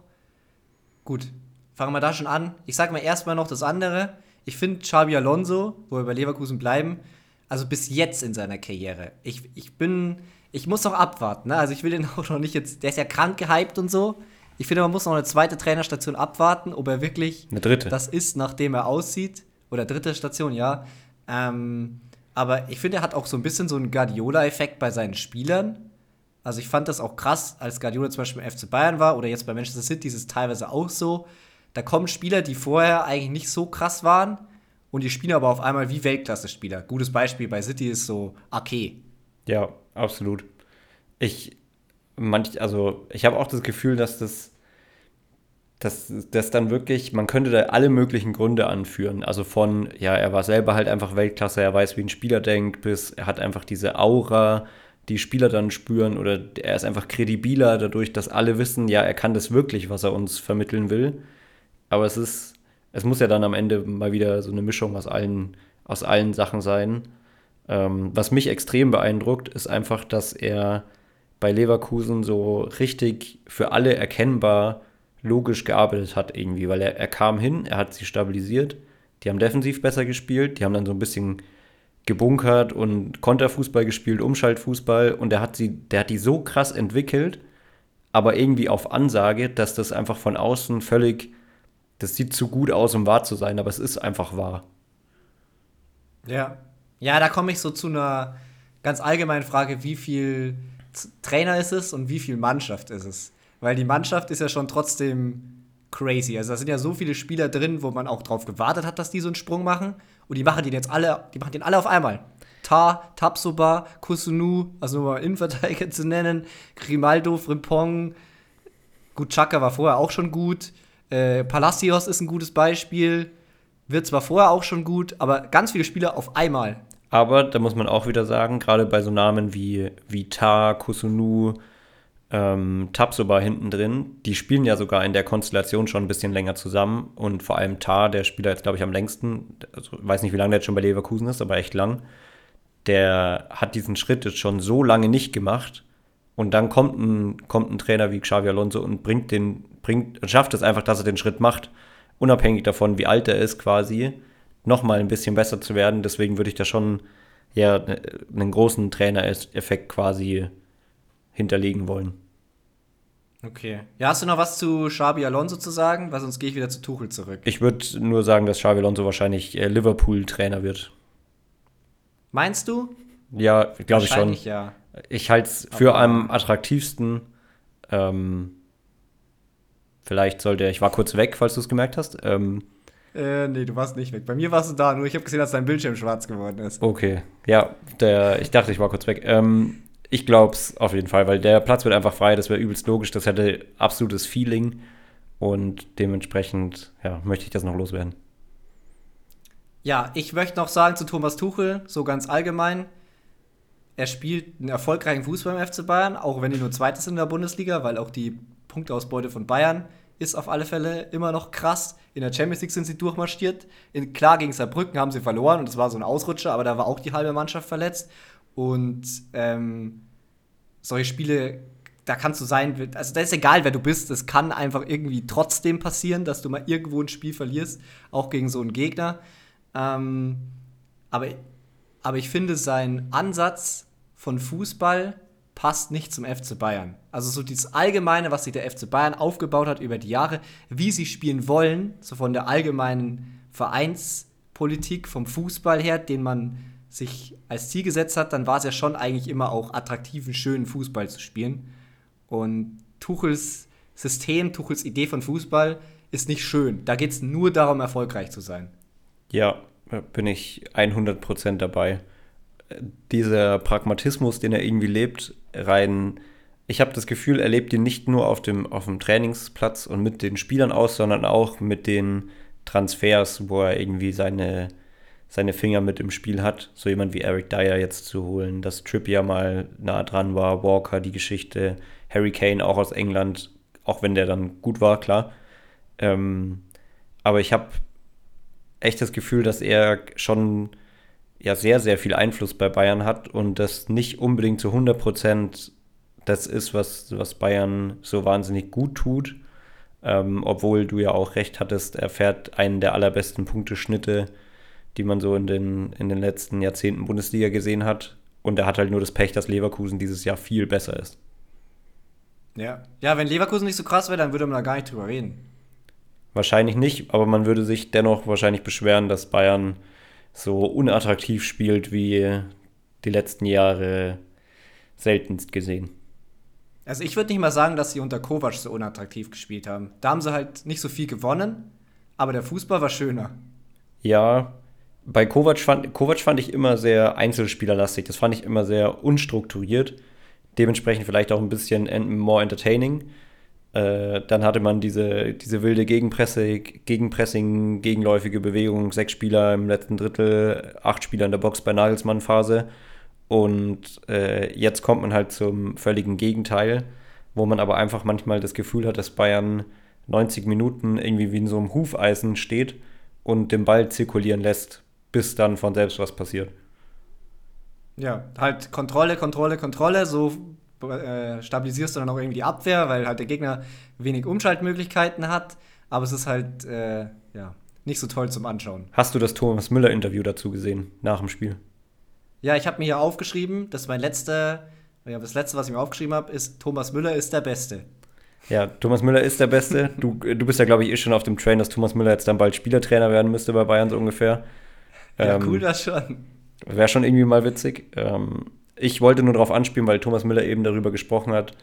gut, fangen wir da schon an. Ich sag mal erstmal noch das andere. Ich finde Xabi Alonso, wo wir bei Leverkusen bleiben, also bis jetzt in seiner Karriere. Ich, ich bin, ich muss noch abwarten. Ne? Also ich will den [laughs] auch noch nicht jetzt, der ist ja krank gehypt und so. Ich finde, man muss noch eine zweite Trainerstation abwarten, ob er wirklich eine dritte. das ist, nachdem er aussieht. Oder dritte Station, ja. Ähm, aber ich finde, er hat auch so ein bisschen so einen Guardiola-Effekt bei seinen Spielern. Also ich fand das auch krass, als Guardiola zum Beispiel im FC Bayern war oder jetzt bei Manchester City ist es teilweise auch so. Da kommen Spieler, die vorher eigentlich nicht so krass waren und die spielen aber auf einmal wie Weltklasse-Spieler. Gutes Beispiel bei City ist so Ake. Ja, absolut. Ich, manch, also ich habe auch das Gefühl, dass das, dass das dann wirklich, man könnte da alle möglichen Gründe anführen. Also von, ja, er war selber halt einfach Weltklasse, er weiß, wie ein Spieler denkt, bis er hat einfach diese Aura, die Spieler dann spüren oder er ist einfach kredibiler dadurch, dass alle wissen, ja, er kann das wirklich, was er uns vermitteln will. Aber es ist, es muss ja dann am Ende mal wieder so eine Mischung aus allen, aus allen Sachen sein. Ähm, was mich extrem beeindruckt, ist einfach, dass er bei Leverkusen so richtig für alle erkennbar logisch gearbeitet hat irgendwie, weil er, er kam hin, er hat sie stabilisiert, die haben defensiv besser gespielt, die haben dann so ein bisschen gebunkert und Konterfußball gespielt, Umschaltfußball und der hat sie, der hat die so krass entwickelt, aber irgendwie auf Ansage, dass das einfach von außen völlig, das sieht zu gut aus, um wahr zu sein, aber es ist einfach wahr. Ja. Ja, da komme ich so zu einer ganz allgemeinen Frage, wie viel Trainer ist es und wie viel Mannschaft ist es? Weil die Mannschaft ist ja schon trotzdem crazy. Also da sind ja so viele Spieler drin, wo man auch drauf gewartet hat, dass die so einen Sprung machen. Und die machen den jetzt alle, die machen den alle auf einmal. Ta, Tapsoba, Kusunu, also nur mal [laughs] Innenverteidiger zu nennen, Grimaldo, Frimpong, gut, war vorher auch schon gut. Äh, Palacios ist ein gutes Beispiel. Wird zwar vorher auch schon gut, aber ganz viele Spieler auf einmal. Aber da muss man auch wieder sagen, gerade bei so Namen wie, wie Ta, Kusunu, ähm, Tabsoba hinten drin, die spielen ja sogar in der Konstellation schon ein bisschen länger zusammen und vor allem Tar, der Spieler jetzt glaube ich am längsten, also weiß nicht wie lange der jetzt schon bei Leverkusen ist, aber echt lang, der hat diesen Schritt jetzt schon so lange nicht gemacht und dann kommt ein, kommt ein Trainer wie Xavi Alonso und bringt den, bringt, schafft es einfach, dass er den Schritt macht, unabhängig davon, wie alt er ist quasi, nochmal ein bisschen besser zu werden. Deswegen würde ich da schon ja ne, einen großen Trainereffekt quasi hinterlegen wollen. Okay. Ja, hast du noch was zu Xabi Alonso zu sagen? Weil sonst gehe ich wieder zu Tuchel zurück. Ich würde nur sagen, dass Xabi Alonso wahrscheinlich äh, Liverpool-Trainer wird. Meinst du? Ja, glaube ich schon. ja. Ich halte es für am attraktivsten. Ähm, vielleicht sollte er, ich war kurz weg, falls du es gemerkt hast. Ähm, äh, nee, du warst nicht weg. Bei mir warst du da, nur ich habe gesehen, dass dein Bildschirm schwarz geworden ist. Okay, ja, der, ich dachte, ich war kurz weg. Ähm, ich glaube es auf jeden Fall, weil der Platz wird einfach frei, das wäre übelst logisch, das hätte absolutes Feeling und dementsprechend ja, möchte ich das noch loswerden. Ja, ich möchte noch sagen zu Thomas Tuchel, so ganz allgemein. Er spielt einen erfolgreichen Fußball im FC Bayern, auch wenn die nur Zweites in der Bundesliga, weil auch die Punktausbeute von Bayern ist auf alle Fälle immer noch krass. In der Champions League sind sie durchmarschiert. In, klar, gegen Saarbrücken haben sie verloren und das war so ein Ausrutscher, aber da war auch die halbe Mannschaft verletzt. Und ähm, solche Spiele, da kannst du sein, also da ist egal, wer du bist, es kann einfach irgendwie trotzdem passieren, dass du mal irgendwo ein Spiel verlierst, auch gegen so einen Gegner. Ähm, aber, aber ich finde, sein Ansatz von Fußball passt nicht zum FC Bayern. Also so dieses Allgemeine, was sich der FC Bayern aufgebaut hat über die Jahre, wie sie spielen wollen, so von der allgemeinen Vereinspolitik, vom Fußball her, den man sich als Ziel gesetzt hat, dann war es ja schon eigentlich immer auch attraktiven, schönen Fußball zu spielen. Und Tuchels System, Tuchels Idee von Fußball ist nicht schön. Da geht es nur darum, erfolgreich zu sein. Ja, bin ich 100% dabei. Dieser Pragmatismus, den er irgendwie lebt, rein, ich habe das Gefühl, er lebt ihn nicht nur auf dem, auf dem Trainingsplatz und mit den Spielern aus, sondern auch mit den Transfers, wo er irgendwie seine, seine Finger mit im Spiel hat. So jemand wie Eric Dyer jetzt zu holen, dass Trippier mal nah dran war, Walker die Geschichte, Harry Kane auch aus England, auch wenn der dann gut war, klar. Ähm, aber ich habe echt das Gefühl, dass er schon ja sehr, sehr viel Einfluss bei Bayern hat und das nicht unbedingt zu 100 Prozent das ist, was, was Bayern so wahnsinnig gut tut. Ähm, obwohl du ja auch recht hattest, er fährt einen der allerbesten Punkteschnitte die man so in den, in den letzten Jahrzehnten Bundesliga gesehen hat. Und er hat halt nur das Pech, dass Leverkusen dieses Jahr viel besser ist. Ja. Ja, wenn Leverkusen nicht so krass wäre, dann würde man da gar nicht drüber reden. Wahrscheinlich nicht, aber man würde sich dennoch wahrscheinlich beschweren, dass Bayern so unattraktiv spielt wie die letzten Jahre seltenst gesehen. Also ich würde nicht mal sagen, dass sie unter Kovac so unattraktiv gespielt haben. Da haben sie halt nicht so viel gewonnen, aber der Fußball war schöner. Ja, bei Kovac fand, Kovac fand ich immer sehr einzelspielerlastig. Das fand ich immer sehr unstrukturiert. Dementsprechend vielleicht auch ein bisschen more entertaining. Äh, dann hatte man diese, diese wilde Gegenpresse, Gegenpressing, gegenläufige Bewegung, sechs Spieler im letzten Drittel, acht Spieler in der Box bei Nagelsmann-Phase. Und äh, jetzt kommt man halt zum völligen Gegenteil, wo man aber einfach manchmal das Gefühl hat, dass Bayern 90 Minuten irgendwie wie in so einem Hufeisen steht und den Ball zirkulieren lässt, bis dann von selbst was passiert. Ja, halt Kontrolle, Kontrolle, Kontrolle, so äh, stabilisierst du dann auch irgendwie die Abwehr, weil halt der Gegner wenig Umschaltmöglichkeiten hat. Aber es ist halt äh, ja, nicht so toll zum Anschauen. Hast du das Thomas Müller-Interview dazu gesehen, nach dem Spiel? Ja, ich habe mir hier aufgeschrieben, dass mein letzter, ja, das letzte, was ich mir aufgeschrieben habe, ist Thomas Müller ist der Beste. Ja, Thomas Müller ist der Beste. Du, du bist ja, glaube ich, eh schon auf dem Train, dass Thomas Müller jetzt dann bald Spielertrainer werden müsste bei Bayern so ungefähr. Ja, ähm, cool, das schon. Wäre schon irgendwie mal witzig. Ähm, ich wollte nur darauf anspielen, weil Thomas Müller eben darüber gesprochen hat,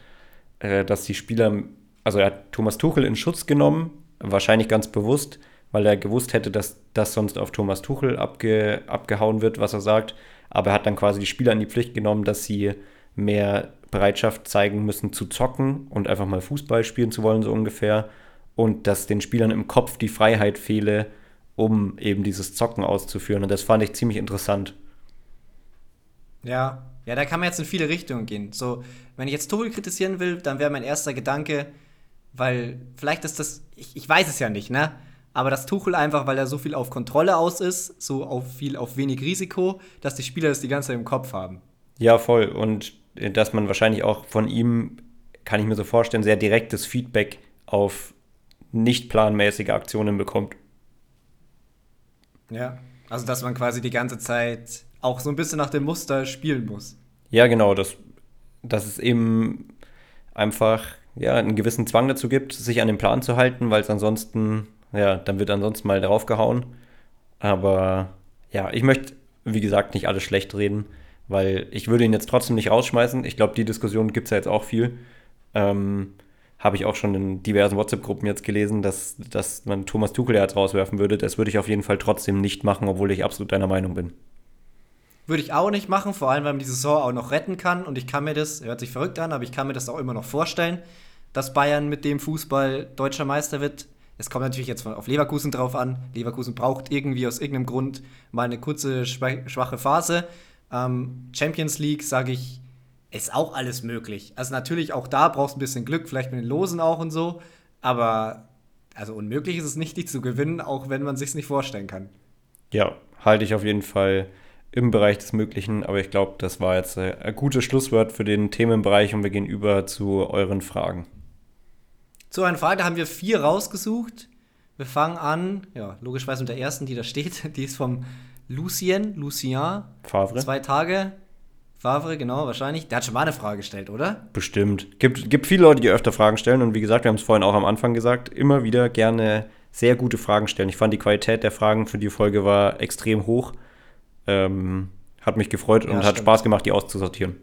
äh, dass die Spieler, also er hat Thomas Tuchel in Schutz genommen, wahrscheinlich ganz bewusst, weil er gewusst hätte, dass das sonst auf Thomas Tuchel abge, abgehauen wird, was er sagt. Aber er hat dann quasi die Spieler in die Pflicht genommen, dass sie mehr Bereitschaft zeigen müssen zu zocken und einfach mal Fußball spielen zu wollen, so ungefähr. Und dass den Spielern im Kopf die Freiheit fehle, um eben dieses Zocken auszuführen. Und das fand ich ziemlich interessant. Ja, ja, da kann man jetzt in viele Richtungen gehen. So, wenn ich jetzt Tuchel kritisieren will, dann wäre mein erster Gedanke, weil vielleicht ist das, ich, ich weiß es ja nicht, ne? Aber das Tuchel einfach, weil er so viel auf Kontrolle aus ist, so auf viel auf wenig Risiko, dass die Spieler das die ganze Zeit im Kopf haben. Ja, voll. Und äh, dass man wahrscheinlich auch von ihm, kann ich mir so vorstellen, sehr direktes Feedback auf nicht planmäßige Aktionen bekommt. Ja, also dass man quasi die ganze Zeit auch so ein bisschen nach dem Muster spielen muss. Ja, genau, dass, dass es eben einfach ja, einen gewissen Zwang dazu gibt, sich an den Plan zu halten, weil es ansonsten, ja, dann wird ansonsten mal draufgehauen. Aber ja, ich möchte, wie gesagt, nicht alles schlecht reden, weil ich würde ihn jetzt trotzdem nicht rausschmeißen. Ich glaube, die Diskussion gibt es ja jetzt auch viel. Ähm, habe ich auch schon in diversen WhatsApp-Gruppen jetzt gelesen, dass, dass man Thomas Tuchel jetzt rauswerfen würde. Das würde ich auf jeden Fall trotzdem nicht machen, obwohl ich absolut deiner Meinung bin. Würde ich auch nicht machen, vor allem, weil man die Saison auch noch retten kann. Und ich kann mir das, hört sich verrückt an, aber ich kann mir das auch immer noch vorstellen, dass Bayern mit dem Fußball deutscher Meister wird. Es kommt natürlich jetzt auf Leverkusen drauf an. Leverkusen braucht irgendwie aus irgendeinem Grund mal eine kurze, schwache Phase. Ähm, Champions League, sage ich, ist auch alles möglich. Also natürlich auch da brauchst du ein bisschen Glück, vielleicht mit den Losen auch und so. Aber also unmöglich ist es nicht, die zu gewinnen, auch wenn man sich nicht vorstellen kann. Ja, halte ich auf jeden Fall im Bereich des Möglichen. Aber ich glaube, das war jetzt ein gutes Schlusswort für den Themenbereich und wir gehen über zu euren Fragen. Zu euren Fragen haben wir vier rausgesucht. Wir fangen an, ja, logischerweise mit der ersten, die da steht. [laughs] Die ist vom Lucien, Lucien. Favre. Zwei Tage. Favre, genau, wahrscheinlich. Der hat schon mal eine Frage gestellt, oder? Bestimmt. Gibt, gibt viele Leute, die öfter Fragen stellen. Und wie gesagt, wir haben es vorhin auch am Anfang gesagt, immer wieder gerne sehr gute Fragen stellen. Ich fand, die Qualität der Fragen für die Folge war extrem hoch. Ähm, hat mich gefreut ja, und stimmt. hat Spaß gemacht, die auszusortieren.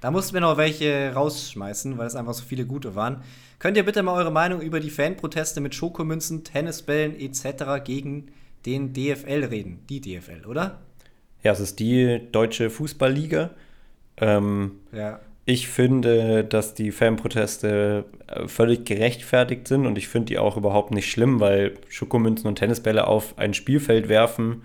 Da mussten wir noch welche rausschmeißen, weil es einfach so viele gute waren. Könnt ihr bitte mal eure Meinung über die Fanproteste mit Schokomünzen, Tennisbällen etc. gegen den DFL reden? Die DFL, oder? Ja, es ist die deutsche Fußballliga. Ähm, ja. Ich finde, dass die Fanproteste äh, völlig gerechtfertigt sind und ich finde die auch überhaupt nicht schlimm, weil Schokomünzen und Tennisbälle auf ein Spielfeld werfen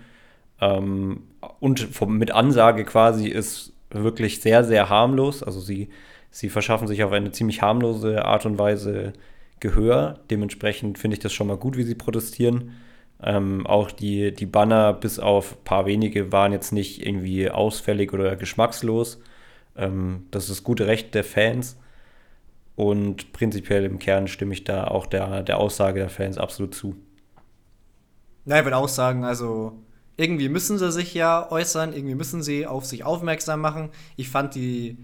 ähm, und vom, mit Ansage quasi ist wirklich sehr, sehr harmlos. Also sie, sie verschaffen sich auf eine ziemlich harmlose Art und Weise Gehör. Dementsprechend finde ich das schon mal gut, wie sie protestieren. Ähm, auch die, die Banner, bis auf ein paar wenige, waren jetzt nicht irgendwie ausfällig oder geschmackslos. Ähm, das ist das gute Recht der Fans. Und prinzipiell im Kern stimme ich da auch der, der Aussage der Fans absolut zu. Na, ich würde auch sagen, also irgendwie müssen sie sich ja äußern, irgendwie müssen sie auf sich aufmerksam machen. Ich fand die,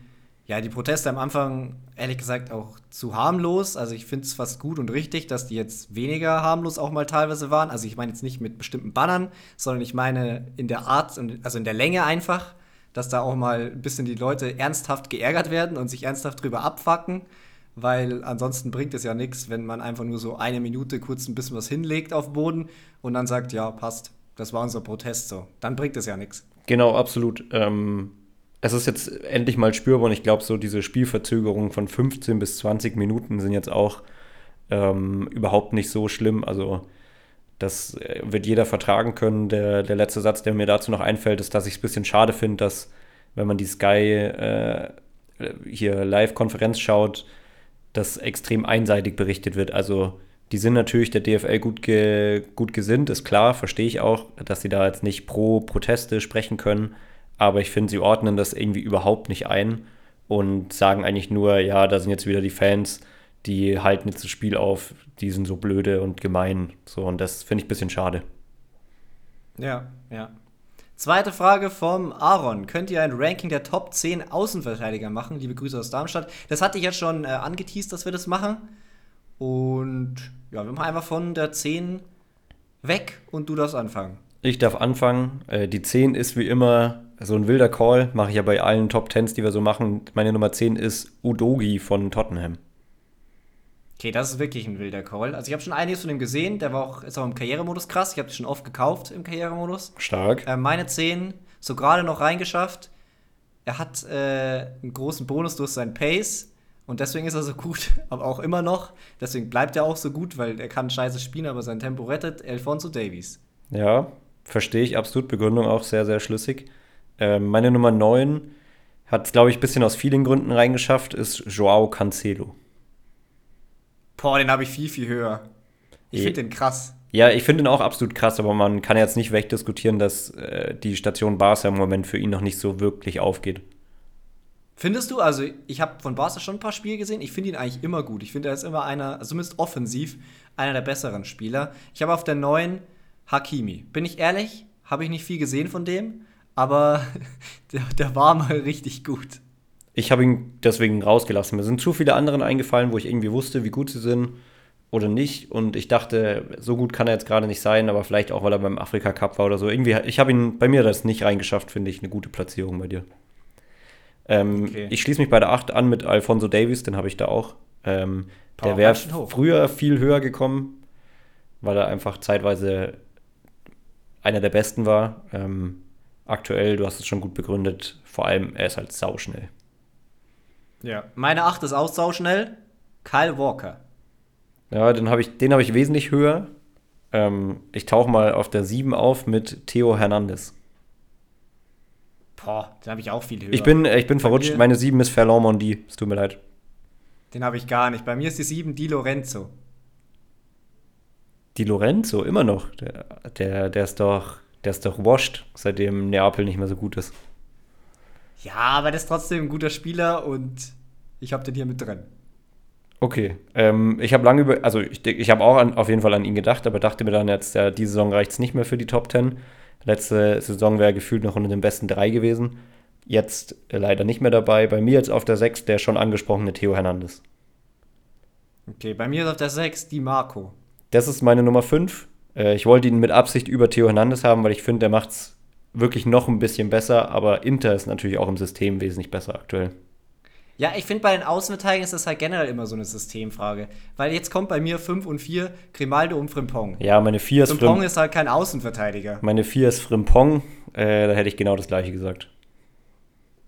ja, die Proteste am Anfang ehrlich gesagt auch zu harmlos. Also ich finde es fast gut und richtig, dass die jetzt weniger harmlos auch mal teilweise waren. Also ich meine jetzt nicht mit bestimmten Bannern, sondern ich meine in der Art, also in der Länge einfach, dass da auch mal ein bisschen die Leute ernsthaft geärgert werden und sich ernsthaft drüber abfacken. Weil ansonsten bringt es ja nichts, wenn man einfach nur so eine Minute kurz ein bisschen was hinlegt auf den Boden und dann sagt, ja, passt, Das war unser Protest so. Dann bringt es ja nichts. Genau, absolut. Ähm, es ist jetzt endlich mal spürbar und ich glaube, so diese Spielverzögerungen von 15 bis 20 Minuten sind jetzt auch ähm, überhaupt nicht so schlimm. Also das äh, wird jeder vertragen können. Der, der letzte Satz, der mir dazu noch einfällt, ist, dass ich es ein bisschen schade finde, dass wenn man die Sky äh, hier Live-Konferenz schaut, dass extrem einseitig berichtet wird. Also die sind natürlich der DFL gut, ge, gut gesinnt, ist klar, verstehe ich auch, dass sie da jetzt nicht pro Proteste sprechen können. Aber ich finde, sie ordnen das irgendwie überhaupt nicht ein und sagen eigentlich nur, ja, da sind jetzt wieder die Fans, die halten jetzt das Spiel auf, die sind so blöde und gemein. So, und das finde ich ein bisschen schade. Ja, ja. Zweite Frage vom Aaron. Könnt ihr ein Ranking der Top 10 Außenverteidiger machen? Liebe Grüße aus Darmstadt. Das hatte ich jetzt schon äh, angeteased, dass wir das machen. Und ja, wir machen einfach von der 10 weg und du darfst anfangen. Ich darf anfangen. Äh, die 10 ist wie immer so ein wilder Call. Mache ich ja bei allen Top 10s, die wir so machen. Meine Nummer 10 ist Udogi von Tottenham. Okay, das ist wirklich ein wilder Call. Also ich habe schon einiges von ihm gesehen. Der war auch, ist auch im Karrieremodus krass. Ich habe die schon oft gekauft im Karrieremodus. Stark. Äh, meine 10 so gerade noch reingeschafft. Er hat äh, einen großen Bonus durch seinen Pace. Und deswegen ist er so gut, [laughs] aber auch immer noch. Deswegen bleibt er auch so gut, weil er kann scheiße spielen, aber sein Tempo rettet. Alfonso Davies. Ja, verstehe ich absolut. Begründung auch sehr, sehr schlüssig. Ähm, meine Nummer 9 hat es, glaube ich, ein bisschen aus vielen Gründen reingeschafft, ist Joao Cancelo. Boah, den habe ich viel, viel höher. Ich finde den krass. Ja, ich finde ihn auch absolut krass, aber man kann jetzt nicht wegdiskutieren, dass äh, die Station Barca im Moment für ihn noch nicht so wirklich aufgeht. Findest du? Also, ich habe von Barca schon ein paar Spiele gesehen. Ich finde ihn eigentlich immer gut. Ich finde, er ist immer einer, zumindest offensiv, einer der besseren Spieler. Ich habe auf der neuen Hakimi. Bin ich ehrlich? Habe ich nicht viel gesehen von dem, aber [laughs] der, der war mal richtig gut. Ich habe ihn deswegen rausgelassen. Mir sind zu viele anderen eingefallen, wo ich irgendwie wusste, wie gut sie sind oder nicht. Und ich dachte, so gut kann er jetzt gerade nicht sein, aber vielleicht auch, weil er beim Afrika Cup war oder so. Irgendwie, ich habe ihn bei mir das nicht reingeschafft, finde ich. Eine gute Platzierung bei dir. Ähm, okay. Ich schließe mich bei der 8 an mit Alfonso Davis, den habe ich da auch. Ähm, der wäre früher viel höher gekommen, weil er einfach zeitweise einer der besten war. Ähm, aktuell, du hast es schon gut begründet, vor allem er ist halt sauschnell. Ja. Meine 8 ist auch sauschnell. Kyle Walker. Ja, den habe ich, hab ich wesentlich höher. Ähm, ich tauche mal auf der 7 auf mit Theo Hernandez. Boah, den habe ich auch viel höher. Ich bin, ich bin verrutscht. Meine 7 ist Ferland Mondi. Es tut mir leid. Den habe ich gar nicht. Bei mir ist die 7 Di Lorenzo. Di Lorenzo, immer noch. Der, der, der ist doch, der ist doch washed, seitdem Neapel nicht mehr so gut ist. Ja, aber der ist trotzdem ein guter Spieler und ich habe den hier mit drin. Okay. Ähm, ich habe lange über, also ich, ich habe auch an, auf jeden Fall an ihn gedacht, aber dachte mir dann jetzt, ja, diese Saison reicht es nicht mehr für die Top 10. Letzte Saison wäre gefühlt noch unter den besten drei gewesen. Jetzt äh, leider nicht mehr dabei. Bei mir jetzt auf der 6 der schon angesprochene Theo Hernandez. Okay, bei mir ist auf der 6 die Marco. Das ist meine Nummer 5. Äh, ich wollte ihn mit Absicht über Theo Hernandez haben, weil ich finde, der macht es wirklich noch ein bisschen besser, aber Inter ist natürlich auch im System wesentlich besser aktuell. Ja, ich finde, bei den Außenverteidigern ist das halt generell immer so eine Systemfrage. Weil jetzt kommt bei mir 5 und 4 Grimaldo und Frimpong. Ja, meine 4 ist Frimpong Frim ist halt kein Außenverteidiger. Meine 4 ist Frimpong. Äh, da hätte ich genau das gleiche gesagt.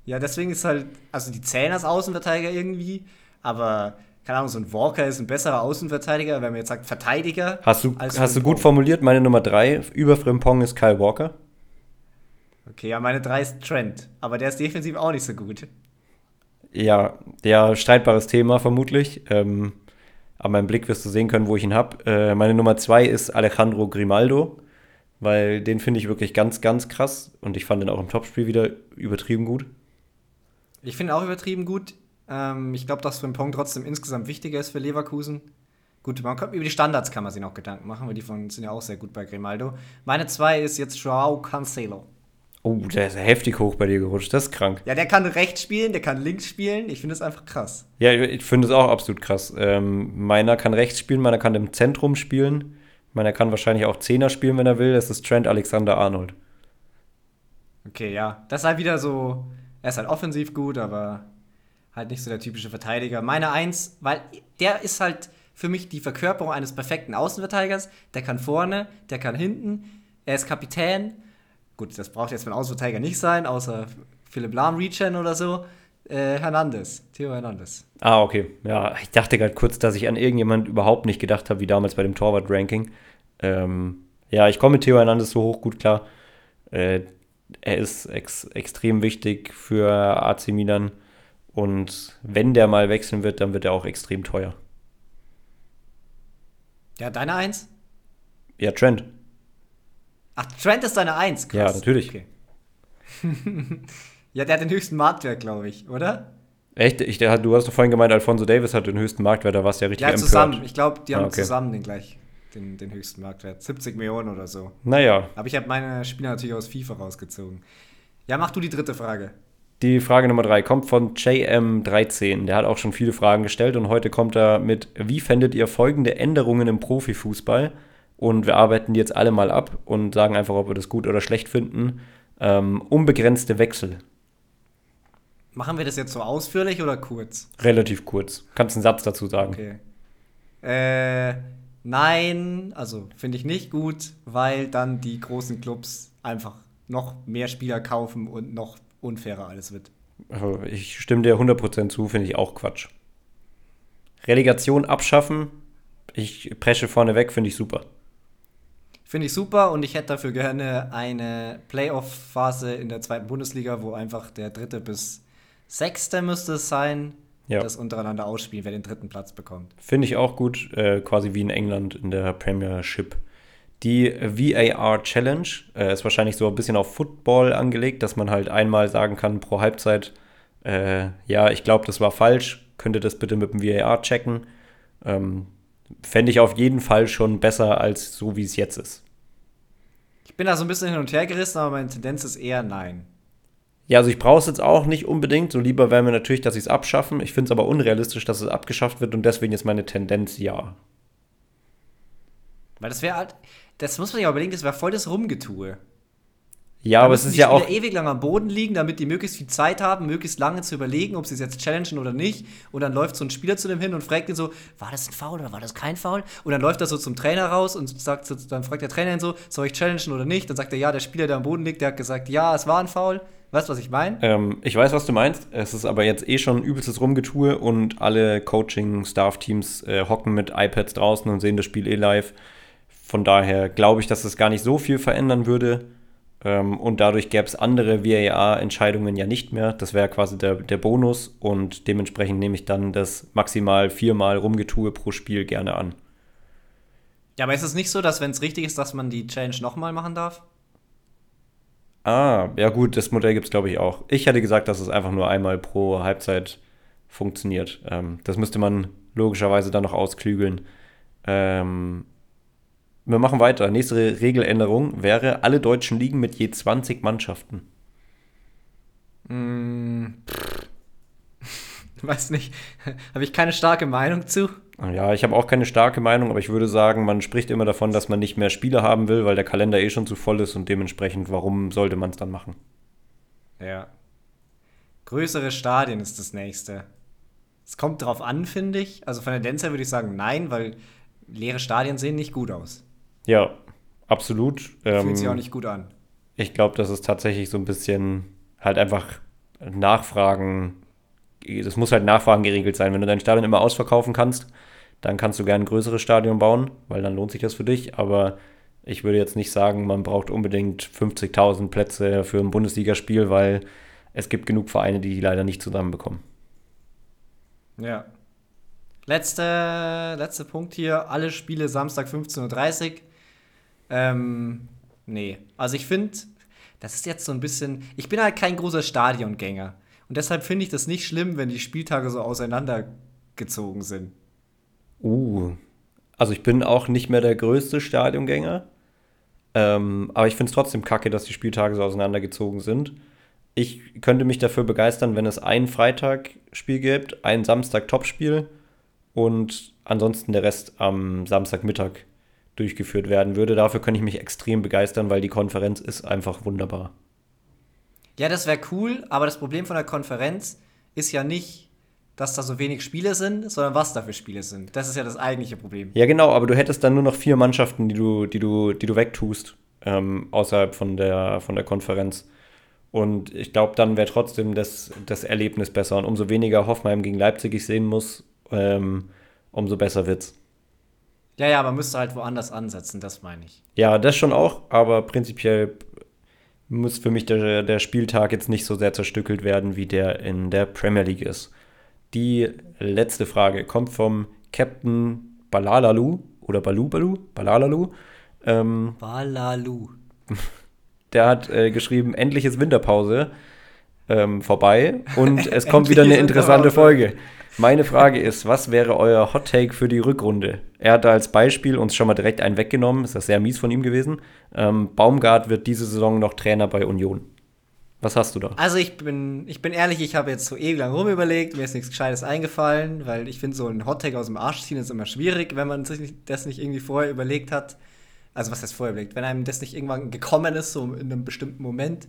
Ja, deswegen ist halt, also die zählen als Außenverteidiger irgendwie, aber keine Ahnung, so ein Walker ist ein besserer Außenverteidiger, wenn man jetzt sagt Verteidiger. Hast du, hast du gut formuliert, meine Nummer 3 über Frimpong ist Kyle Walker. Okay, ja, meine 3 ist Trent, aber der ist defensiv auch nicht so gut. Ja, ja, streitbares Thema vermutlich. Ähm, an meinem Blick wirst du sehen können, wo ich ihn habe. Äh, meine Nummer 2 ist Alejandro Grimaldo, weil den finde ich wirklich ganz, ganz krass und ich fand den auch im Topspiel wieder übertrieben gut. Ich finde auch übertrieben gut. Ähm, ich glaube, dass Frimpong trotzdem insgesamt wichtiger ist für Leverkusen. Gut, man kommt, über die Standards kann man sich noch Gedanken machen, weil die von sind ja auch sehr gut bei Grimaldo. Meine 2 ist jetzt Joao Cancelo. Oh, der ist heftig hoch bei dir gerutscht. Das ist krank. Ja, der kann rechts spielen, der kann links spielen. Ich finde es einfach krass. Ja, ich finde es auch absolut krass. Ähm, meiner kann rechts spielen, meiner kann im Zentrum spielen. Meiner kann wahrscheinlich auch Zehner spielen, wenn er will. Das ist Trent Alexander Arnold. Okay, ja. Das ist halt wieder so. Er ist halt offensiv gut, aber halt nicht so der typische Verteidiger. Meine Eins, weil der ist halt für mich die Verkörperung eines perfekten Außenverteidigers. Der kann vorne, der kann hinten Er ist Kapitän. Gut, das braucht jetzt mein Außenverteidiger nicht sein, außer Philipp Lahm, Rechen oder so. Äh, Hernandez, Theo Hernandez. Ah, okay. Ja, ich dachte gerade kurz, dass ich an irgendjemand überhaupt nicht gedacht habe, wie damals bei dem Torwart-Ranking. Ähm, ja, ich komme mit Theo Hernandez so hoch gut klar. Äh, er ist ex extrem wichtig für AC Milan. Und wenn der mal wechseln wird, dann wird er auch extrem teuer. Ja, deine Eins? Ja, Trent. Ach, Trent ist deine Eins, krass. Ja, natürlich. Okay. [laughs] ja, der hat den höchsten Marktwert, glaube ich, oder? Echt? Ich, der, du hast doch vorhin gemeint, Alfonso Davis hat den höchsten Marktwert, da warst du ja richtig Ja, zusammen. Ich glaube, die haben ah, okay. zusammen den gleich, den, den höchsten Marktwert. 70 Millionen oder so. Naja. Aber ich habe meine Spieler natürlich aus FIFA rausgezogen. Ja, mach du die dritte Frage. Die Frage Nummer drei kommt von JM13. Der hat auch schon viele Fragen gestellt und heute kommt er mit: Wie fändet ihr folgende Änderungen im Profifußball? Und wir arbeiten die jetzt alle mal ab und sagen einfach, ob wir das gut oder schlecht finden. Ähm, unbegrenzte Wechsel. Machen wir das jetzt so ausführlich oder kurz? Relativ kurz. Kannst einen Satz dazu sagen. Okay. Äh, nein, also finde ich nicht gut, weil dann die großen Clubs einfach noch mehr Spieler kaufen und noch unfairer alles wird. Also ich stimme dir 100% zu, finde ich auch Quatsch. Relegation abschaffen, ich presche vorne weg, finde ich super. Finde ich super und ich hätte dafür gerne eine Playoff-Phase in der zweiten Bundesliga, wo einfach der dritte bis sechste müsste es sein, ja. das untereinander ausspielen, wer den dritten Platz bekommt. Finde ich auch gut, äh, quasi wie in England in der Premiership. Die VAR Challenge äh, ist wahrscheinlich so ein bisschen auf Football angelegt, dass man halt einmal sagen kann pro Halbzeit, äh, ja, ich glaube, das war falsch, könnt ihr das bitte mit dem VAR checken. Ähm, Fände ich auf jeden Fall schon besser als so, wie es jetzt ist. Ich bin da so ein bisschen hin und her gerissen, aber meine Tendenz ist eher nein. Ja, also ich brauche es jetzt auch nicht unbedingt. So lieber wäre mir natürlich, dass sie es abschaffen. Ich finde es aber unrealistisch, dass es abgeschafft wird und deswegen ist meine Tendenz ja. Weil das wäre halt, das muss man sich aber überlegen, das wäre voll das Rumgetue. Ja, da aber es ist ja auch. ewig lang am Boden liegen, damit die möglichst viel Zeit haben, möglichst lange zu überlegen, ob sie es jetzt challengen oder nicht. Und dann läuft so ein Spieler zu dem hin und fragt ihn so: War das ein Foul oder war das kein Foul? Und dann läuft er so zum Trainer raus und sagt, dann fragt der Trainer ihn so: Soll ich challengen oder nicht? Dann sagt er: Ja, der Spieler, der am Boden liegt, der hat gesagt: Ja, es war ein Foul. Weißt du, was ich meine? Ähm, ich weiß, was du meinst. Es ist aber jetzt eh schon übelstes Rumgetue und alle Coaching-Staff-Teams äh, hocken mit iPads draußen und sehen das Spiel eh live. Von daher glaube ich, dass es gar nicht so viel verändern würde. Ähm, und dadurch gäbe es andere VAR-Entscheidungen ja nicht mehr. Das wäre quasi der, der Bonus und dementsprechend nehme ich dann das maximal viermal Rumgetue pro Spiel gerne an. Ja, aber ist es nicht so, dass wenn es richtig ist, dass man die Challenge nochmal machen darf? Ah, ja gut, das Modell gibt es glaube ich auch. Ich hätte gesagt, dass es einfach nur einmal pro Halbzeit funktioniert. Ähm, das müsste man logischerweise dann noch ausklügeln. Ähm, wir machen weiter. Nächste Regeländerung wäre alle deutschen Ligen mit je 20 Mannschaften. Mm, [laughs] weiß nicht. habe ich keine starke Meinung zu. Ja, ich habe auch keine starke Meinung, aber ich würde sagen, man spricht immer davon, dass man nicht mehr Spiele haben will, weil der Kalender eh schon zu voll ist und dementsprechend, warum sollte man es dann machen? Ja. Größere Stadien ist das nächste. Es kommt drauf an, finde ich. Also von der Tendenz her würde ich sagen, nein, weil leere Stadien sehen nicht gut aus. Ja, absolut. Fühlt ähm, sich auch nicht gut an. Ich glaube, das ist tatsächlich so ein bisschen halt einfach Nachfragen. Das muss halt Nachfragen geregelt sein. Wenn du dein Stadion immer ausverkaufen kannst, dann kannst du gerne ein größeres Stadion bauen, weil dann lohnt sich das für dich. Aber ich würde jetzt nicht sagen, man braucht unbedingt 50.000 Plätze für ein Bundesligaspiel, weil es gibt genug Vereine, die die leider nicht zusammenbekommen. Ja, Letzter letzte Punkt hier: alle Spiele Samstag 15.30 Uhr. Ähm, nee. Also ich finde, das ist jetzt so ein bisschen. Ich bin halt kein großer Stadiongänger. Und deshalb finde ich das nicht schlimm, wenn die Spieltage so auseinandergezogen sind. Uh. Also ich bin auch nicht mehr der größte Stadiongänger. Ähm, aber ich finde es trotzdem kacke, dass die Spieltage so auseinandergezogen sind. Ich könnte mich dafür begeistern, wenn es ein Freitag-Spiel gibt, ein Samstag-Topspiel und ansonsten der Rest am Samstagmittag durchgeführt werden würde. Dafür könnte ich mich extrem begeistern, weil die Konferenz ist einfach wunderbar. Ja, das wäre cool, aber das Problem von der Konferenz ist ja nicht, dass da so wenig Spiele sind, sondern was da für Spiele sind. Das ist ja das eigentliche Problem. Ja, genau, aber du hättest dann nur noch vier Mannschaften, die du, die du, die du wegtust. ähm, außerhalb von der, von der Konferenz. Und ich glaube, dann wäre trotzdem das, das Erlebnis besser. Und umso weniger Hoffenheim gegen Leipzig ich sehen muss, ähm, umso besser wird's. Ja, ja, man müsste halt woanders ansetzen, das meine ich. Ja, das schon auch, aber prinzipiell muss für mich der, der Spieltag jetzt nicht so sehr zerstückelt werden, wie der in der Premier League ist. Die letzte Frage kommt vom Captain Balalalu oder Balu Balu? Balalalu. Ähm, Balalu. [laughs] der hat äh, geschrieben, endlich ist Winterpause ähm, vorbei und es kommt wieder eine interessante Folge. Meine Frage ist, was wäre euer Hot Take für die Rückrunde? Er hat da als Beispiel uns schon mal direkt einen weggenommen, ist das sehr mies von ihm gewesen. Ähm, Baumgart wird diese Saison noch Trainer bei Union. Was hast du da? Also ich bin, ich bin ehrlich, ich habe jetzt so ewig lang rumüberlegt, mir ist nichts Gescheites eingefallen, weil ich finde, so ein Hot Take aus dem Arsch ziehen ist immer schwierig, wenn man sich das nicht irgendwie vorher überlegt hat. Also was heißt vorher überlegt? Wenn einem das nicht irgendwann gekommen ist, so in einem bestimmten Moment.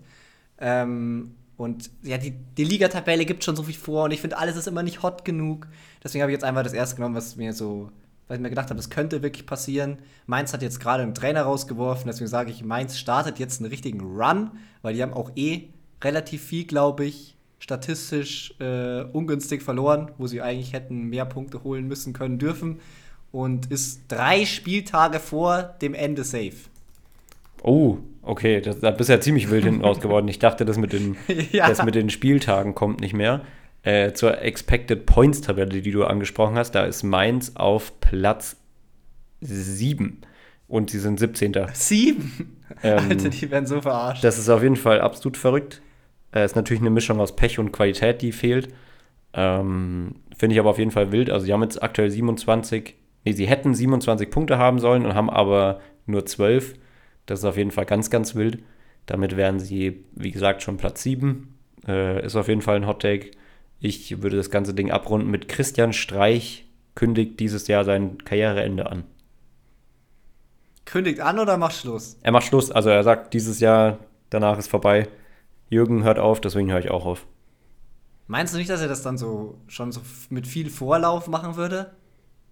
Ähm, und ja, die, die Ligatabelle gibt schon so viel vor und ich finde, alles ist immer nicht hot genug. Deswegen habe ich jetzt einfach das erste genommen, was mir so, weil ich mir gedacht habe, das könnte wirklich passieren. Mainz hat jetzt gerade einen Trainer rausgeworfen, deswegen sage ich, Mainz startet jetzt einen richtigen Run, weil die haben auch eh relativ viel, glaube ich, statistisch äh, ungünstig verloren, wo sie eigentlich hätten mehr Punkte holen müssen können dürfen und ist drei Spieltage vor dem Ende safe. Oh, okay, das, da bist ja ziemlich wild hinten raus geworden. Ich dachte, das mit den, [laughs] ja. das mit den Spieltagen kommt nicht mehr. Äh, zur Expected Points Tabelle, die du angesprochen hast, da ist Mainz auf Platz 7 und sie sind 17. 7? Ähm, [laughs] Alter, die werden so verarscht. Das ist auf jeden Fall absolut verrückt. Äh, ist natürlich eine Mischung aus Pech und Qualität, die fehlt. Ähm, Finde ich aber auf jeden Fall wild. Also, sie haben jetzt aktuell 27 Nee, sie hätten 27 Punkte haben sollen und haben aber nur 12. Das ist auf jeden Fall ganz, ganz wild. Damit wären sie, wie gesagt, schon Platz 7. Äh, ist auf jeden Fall ein Hot Take. Ich würde das ganze Ding abrunden mit Christian Streich kündigt dieses Jahr sein Karriereende an. Kündigt an oder macht Schluss? Er macht Schluss. Also er sagt, dieses Jahr, danach ist vorbei. Jürgen hört auf, deswegen höre ich auch auf. Meinst du nicht, dass er das dann so schon so mit viel Vorlauf machen würde?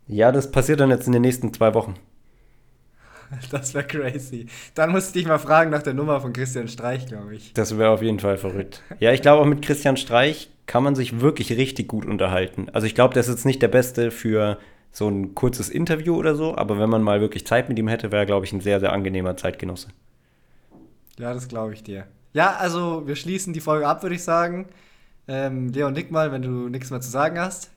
Ja, das passiert dann jetzt in den nächsten zwei Wochen. [laughs] Das wäre crazy. Dann musste ich mal fragen nach der Nummer von Christian Streich, glaube ich. Das wäre auf jeden Fall verrückt. Ja, ich glaube auch mit Christian Streich kann man sich wirklich richtig gut unterhalten. Also ich glaube, der ist jetzt nicht der Beste für so ein kurzes Interview oder so, aber wenn man mal wirklich Zeit mit ihm hätte, wäre er, glaube ich, ein sehr, sehr angenehmer Zeitgenosse. Ja, das glaube ich dir. Ja, also wir schließen die Folge ab, würde ich sagen. Ähm, Leon, nick mal, wenn du nichts mehr zu sagen hast.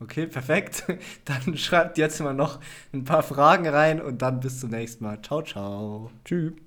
Okay, perfekt. [laughs] Dann schreibt jetzt mal noch ein paar Fragen rein und dann bis zum nächsten Mal. Ciao, ciao. Tschüss.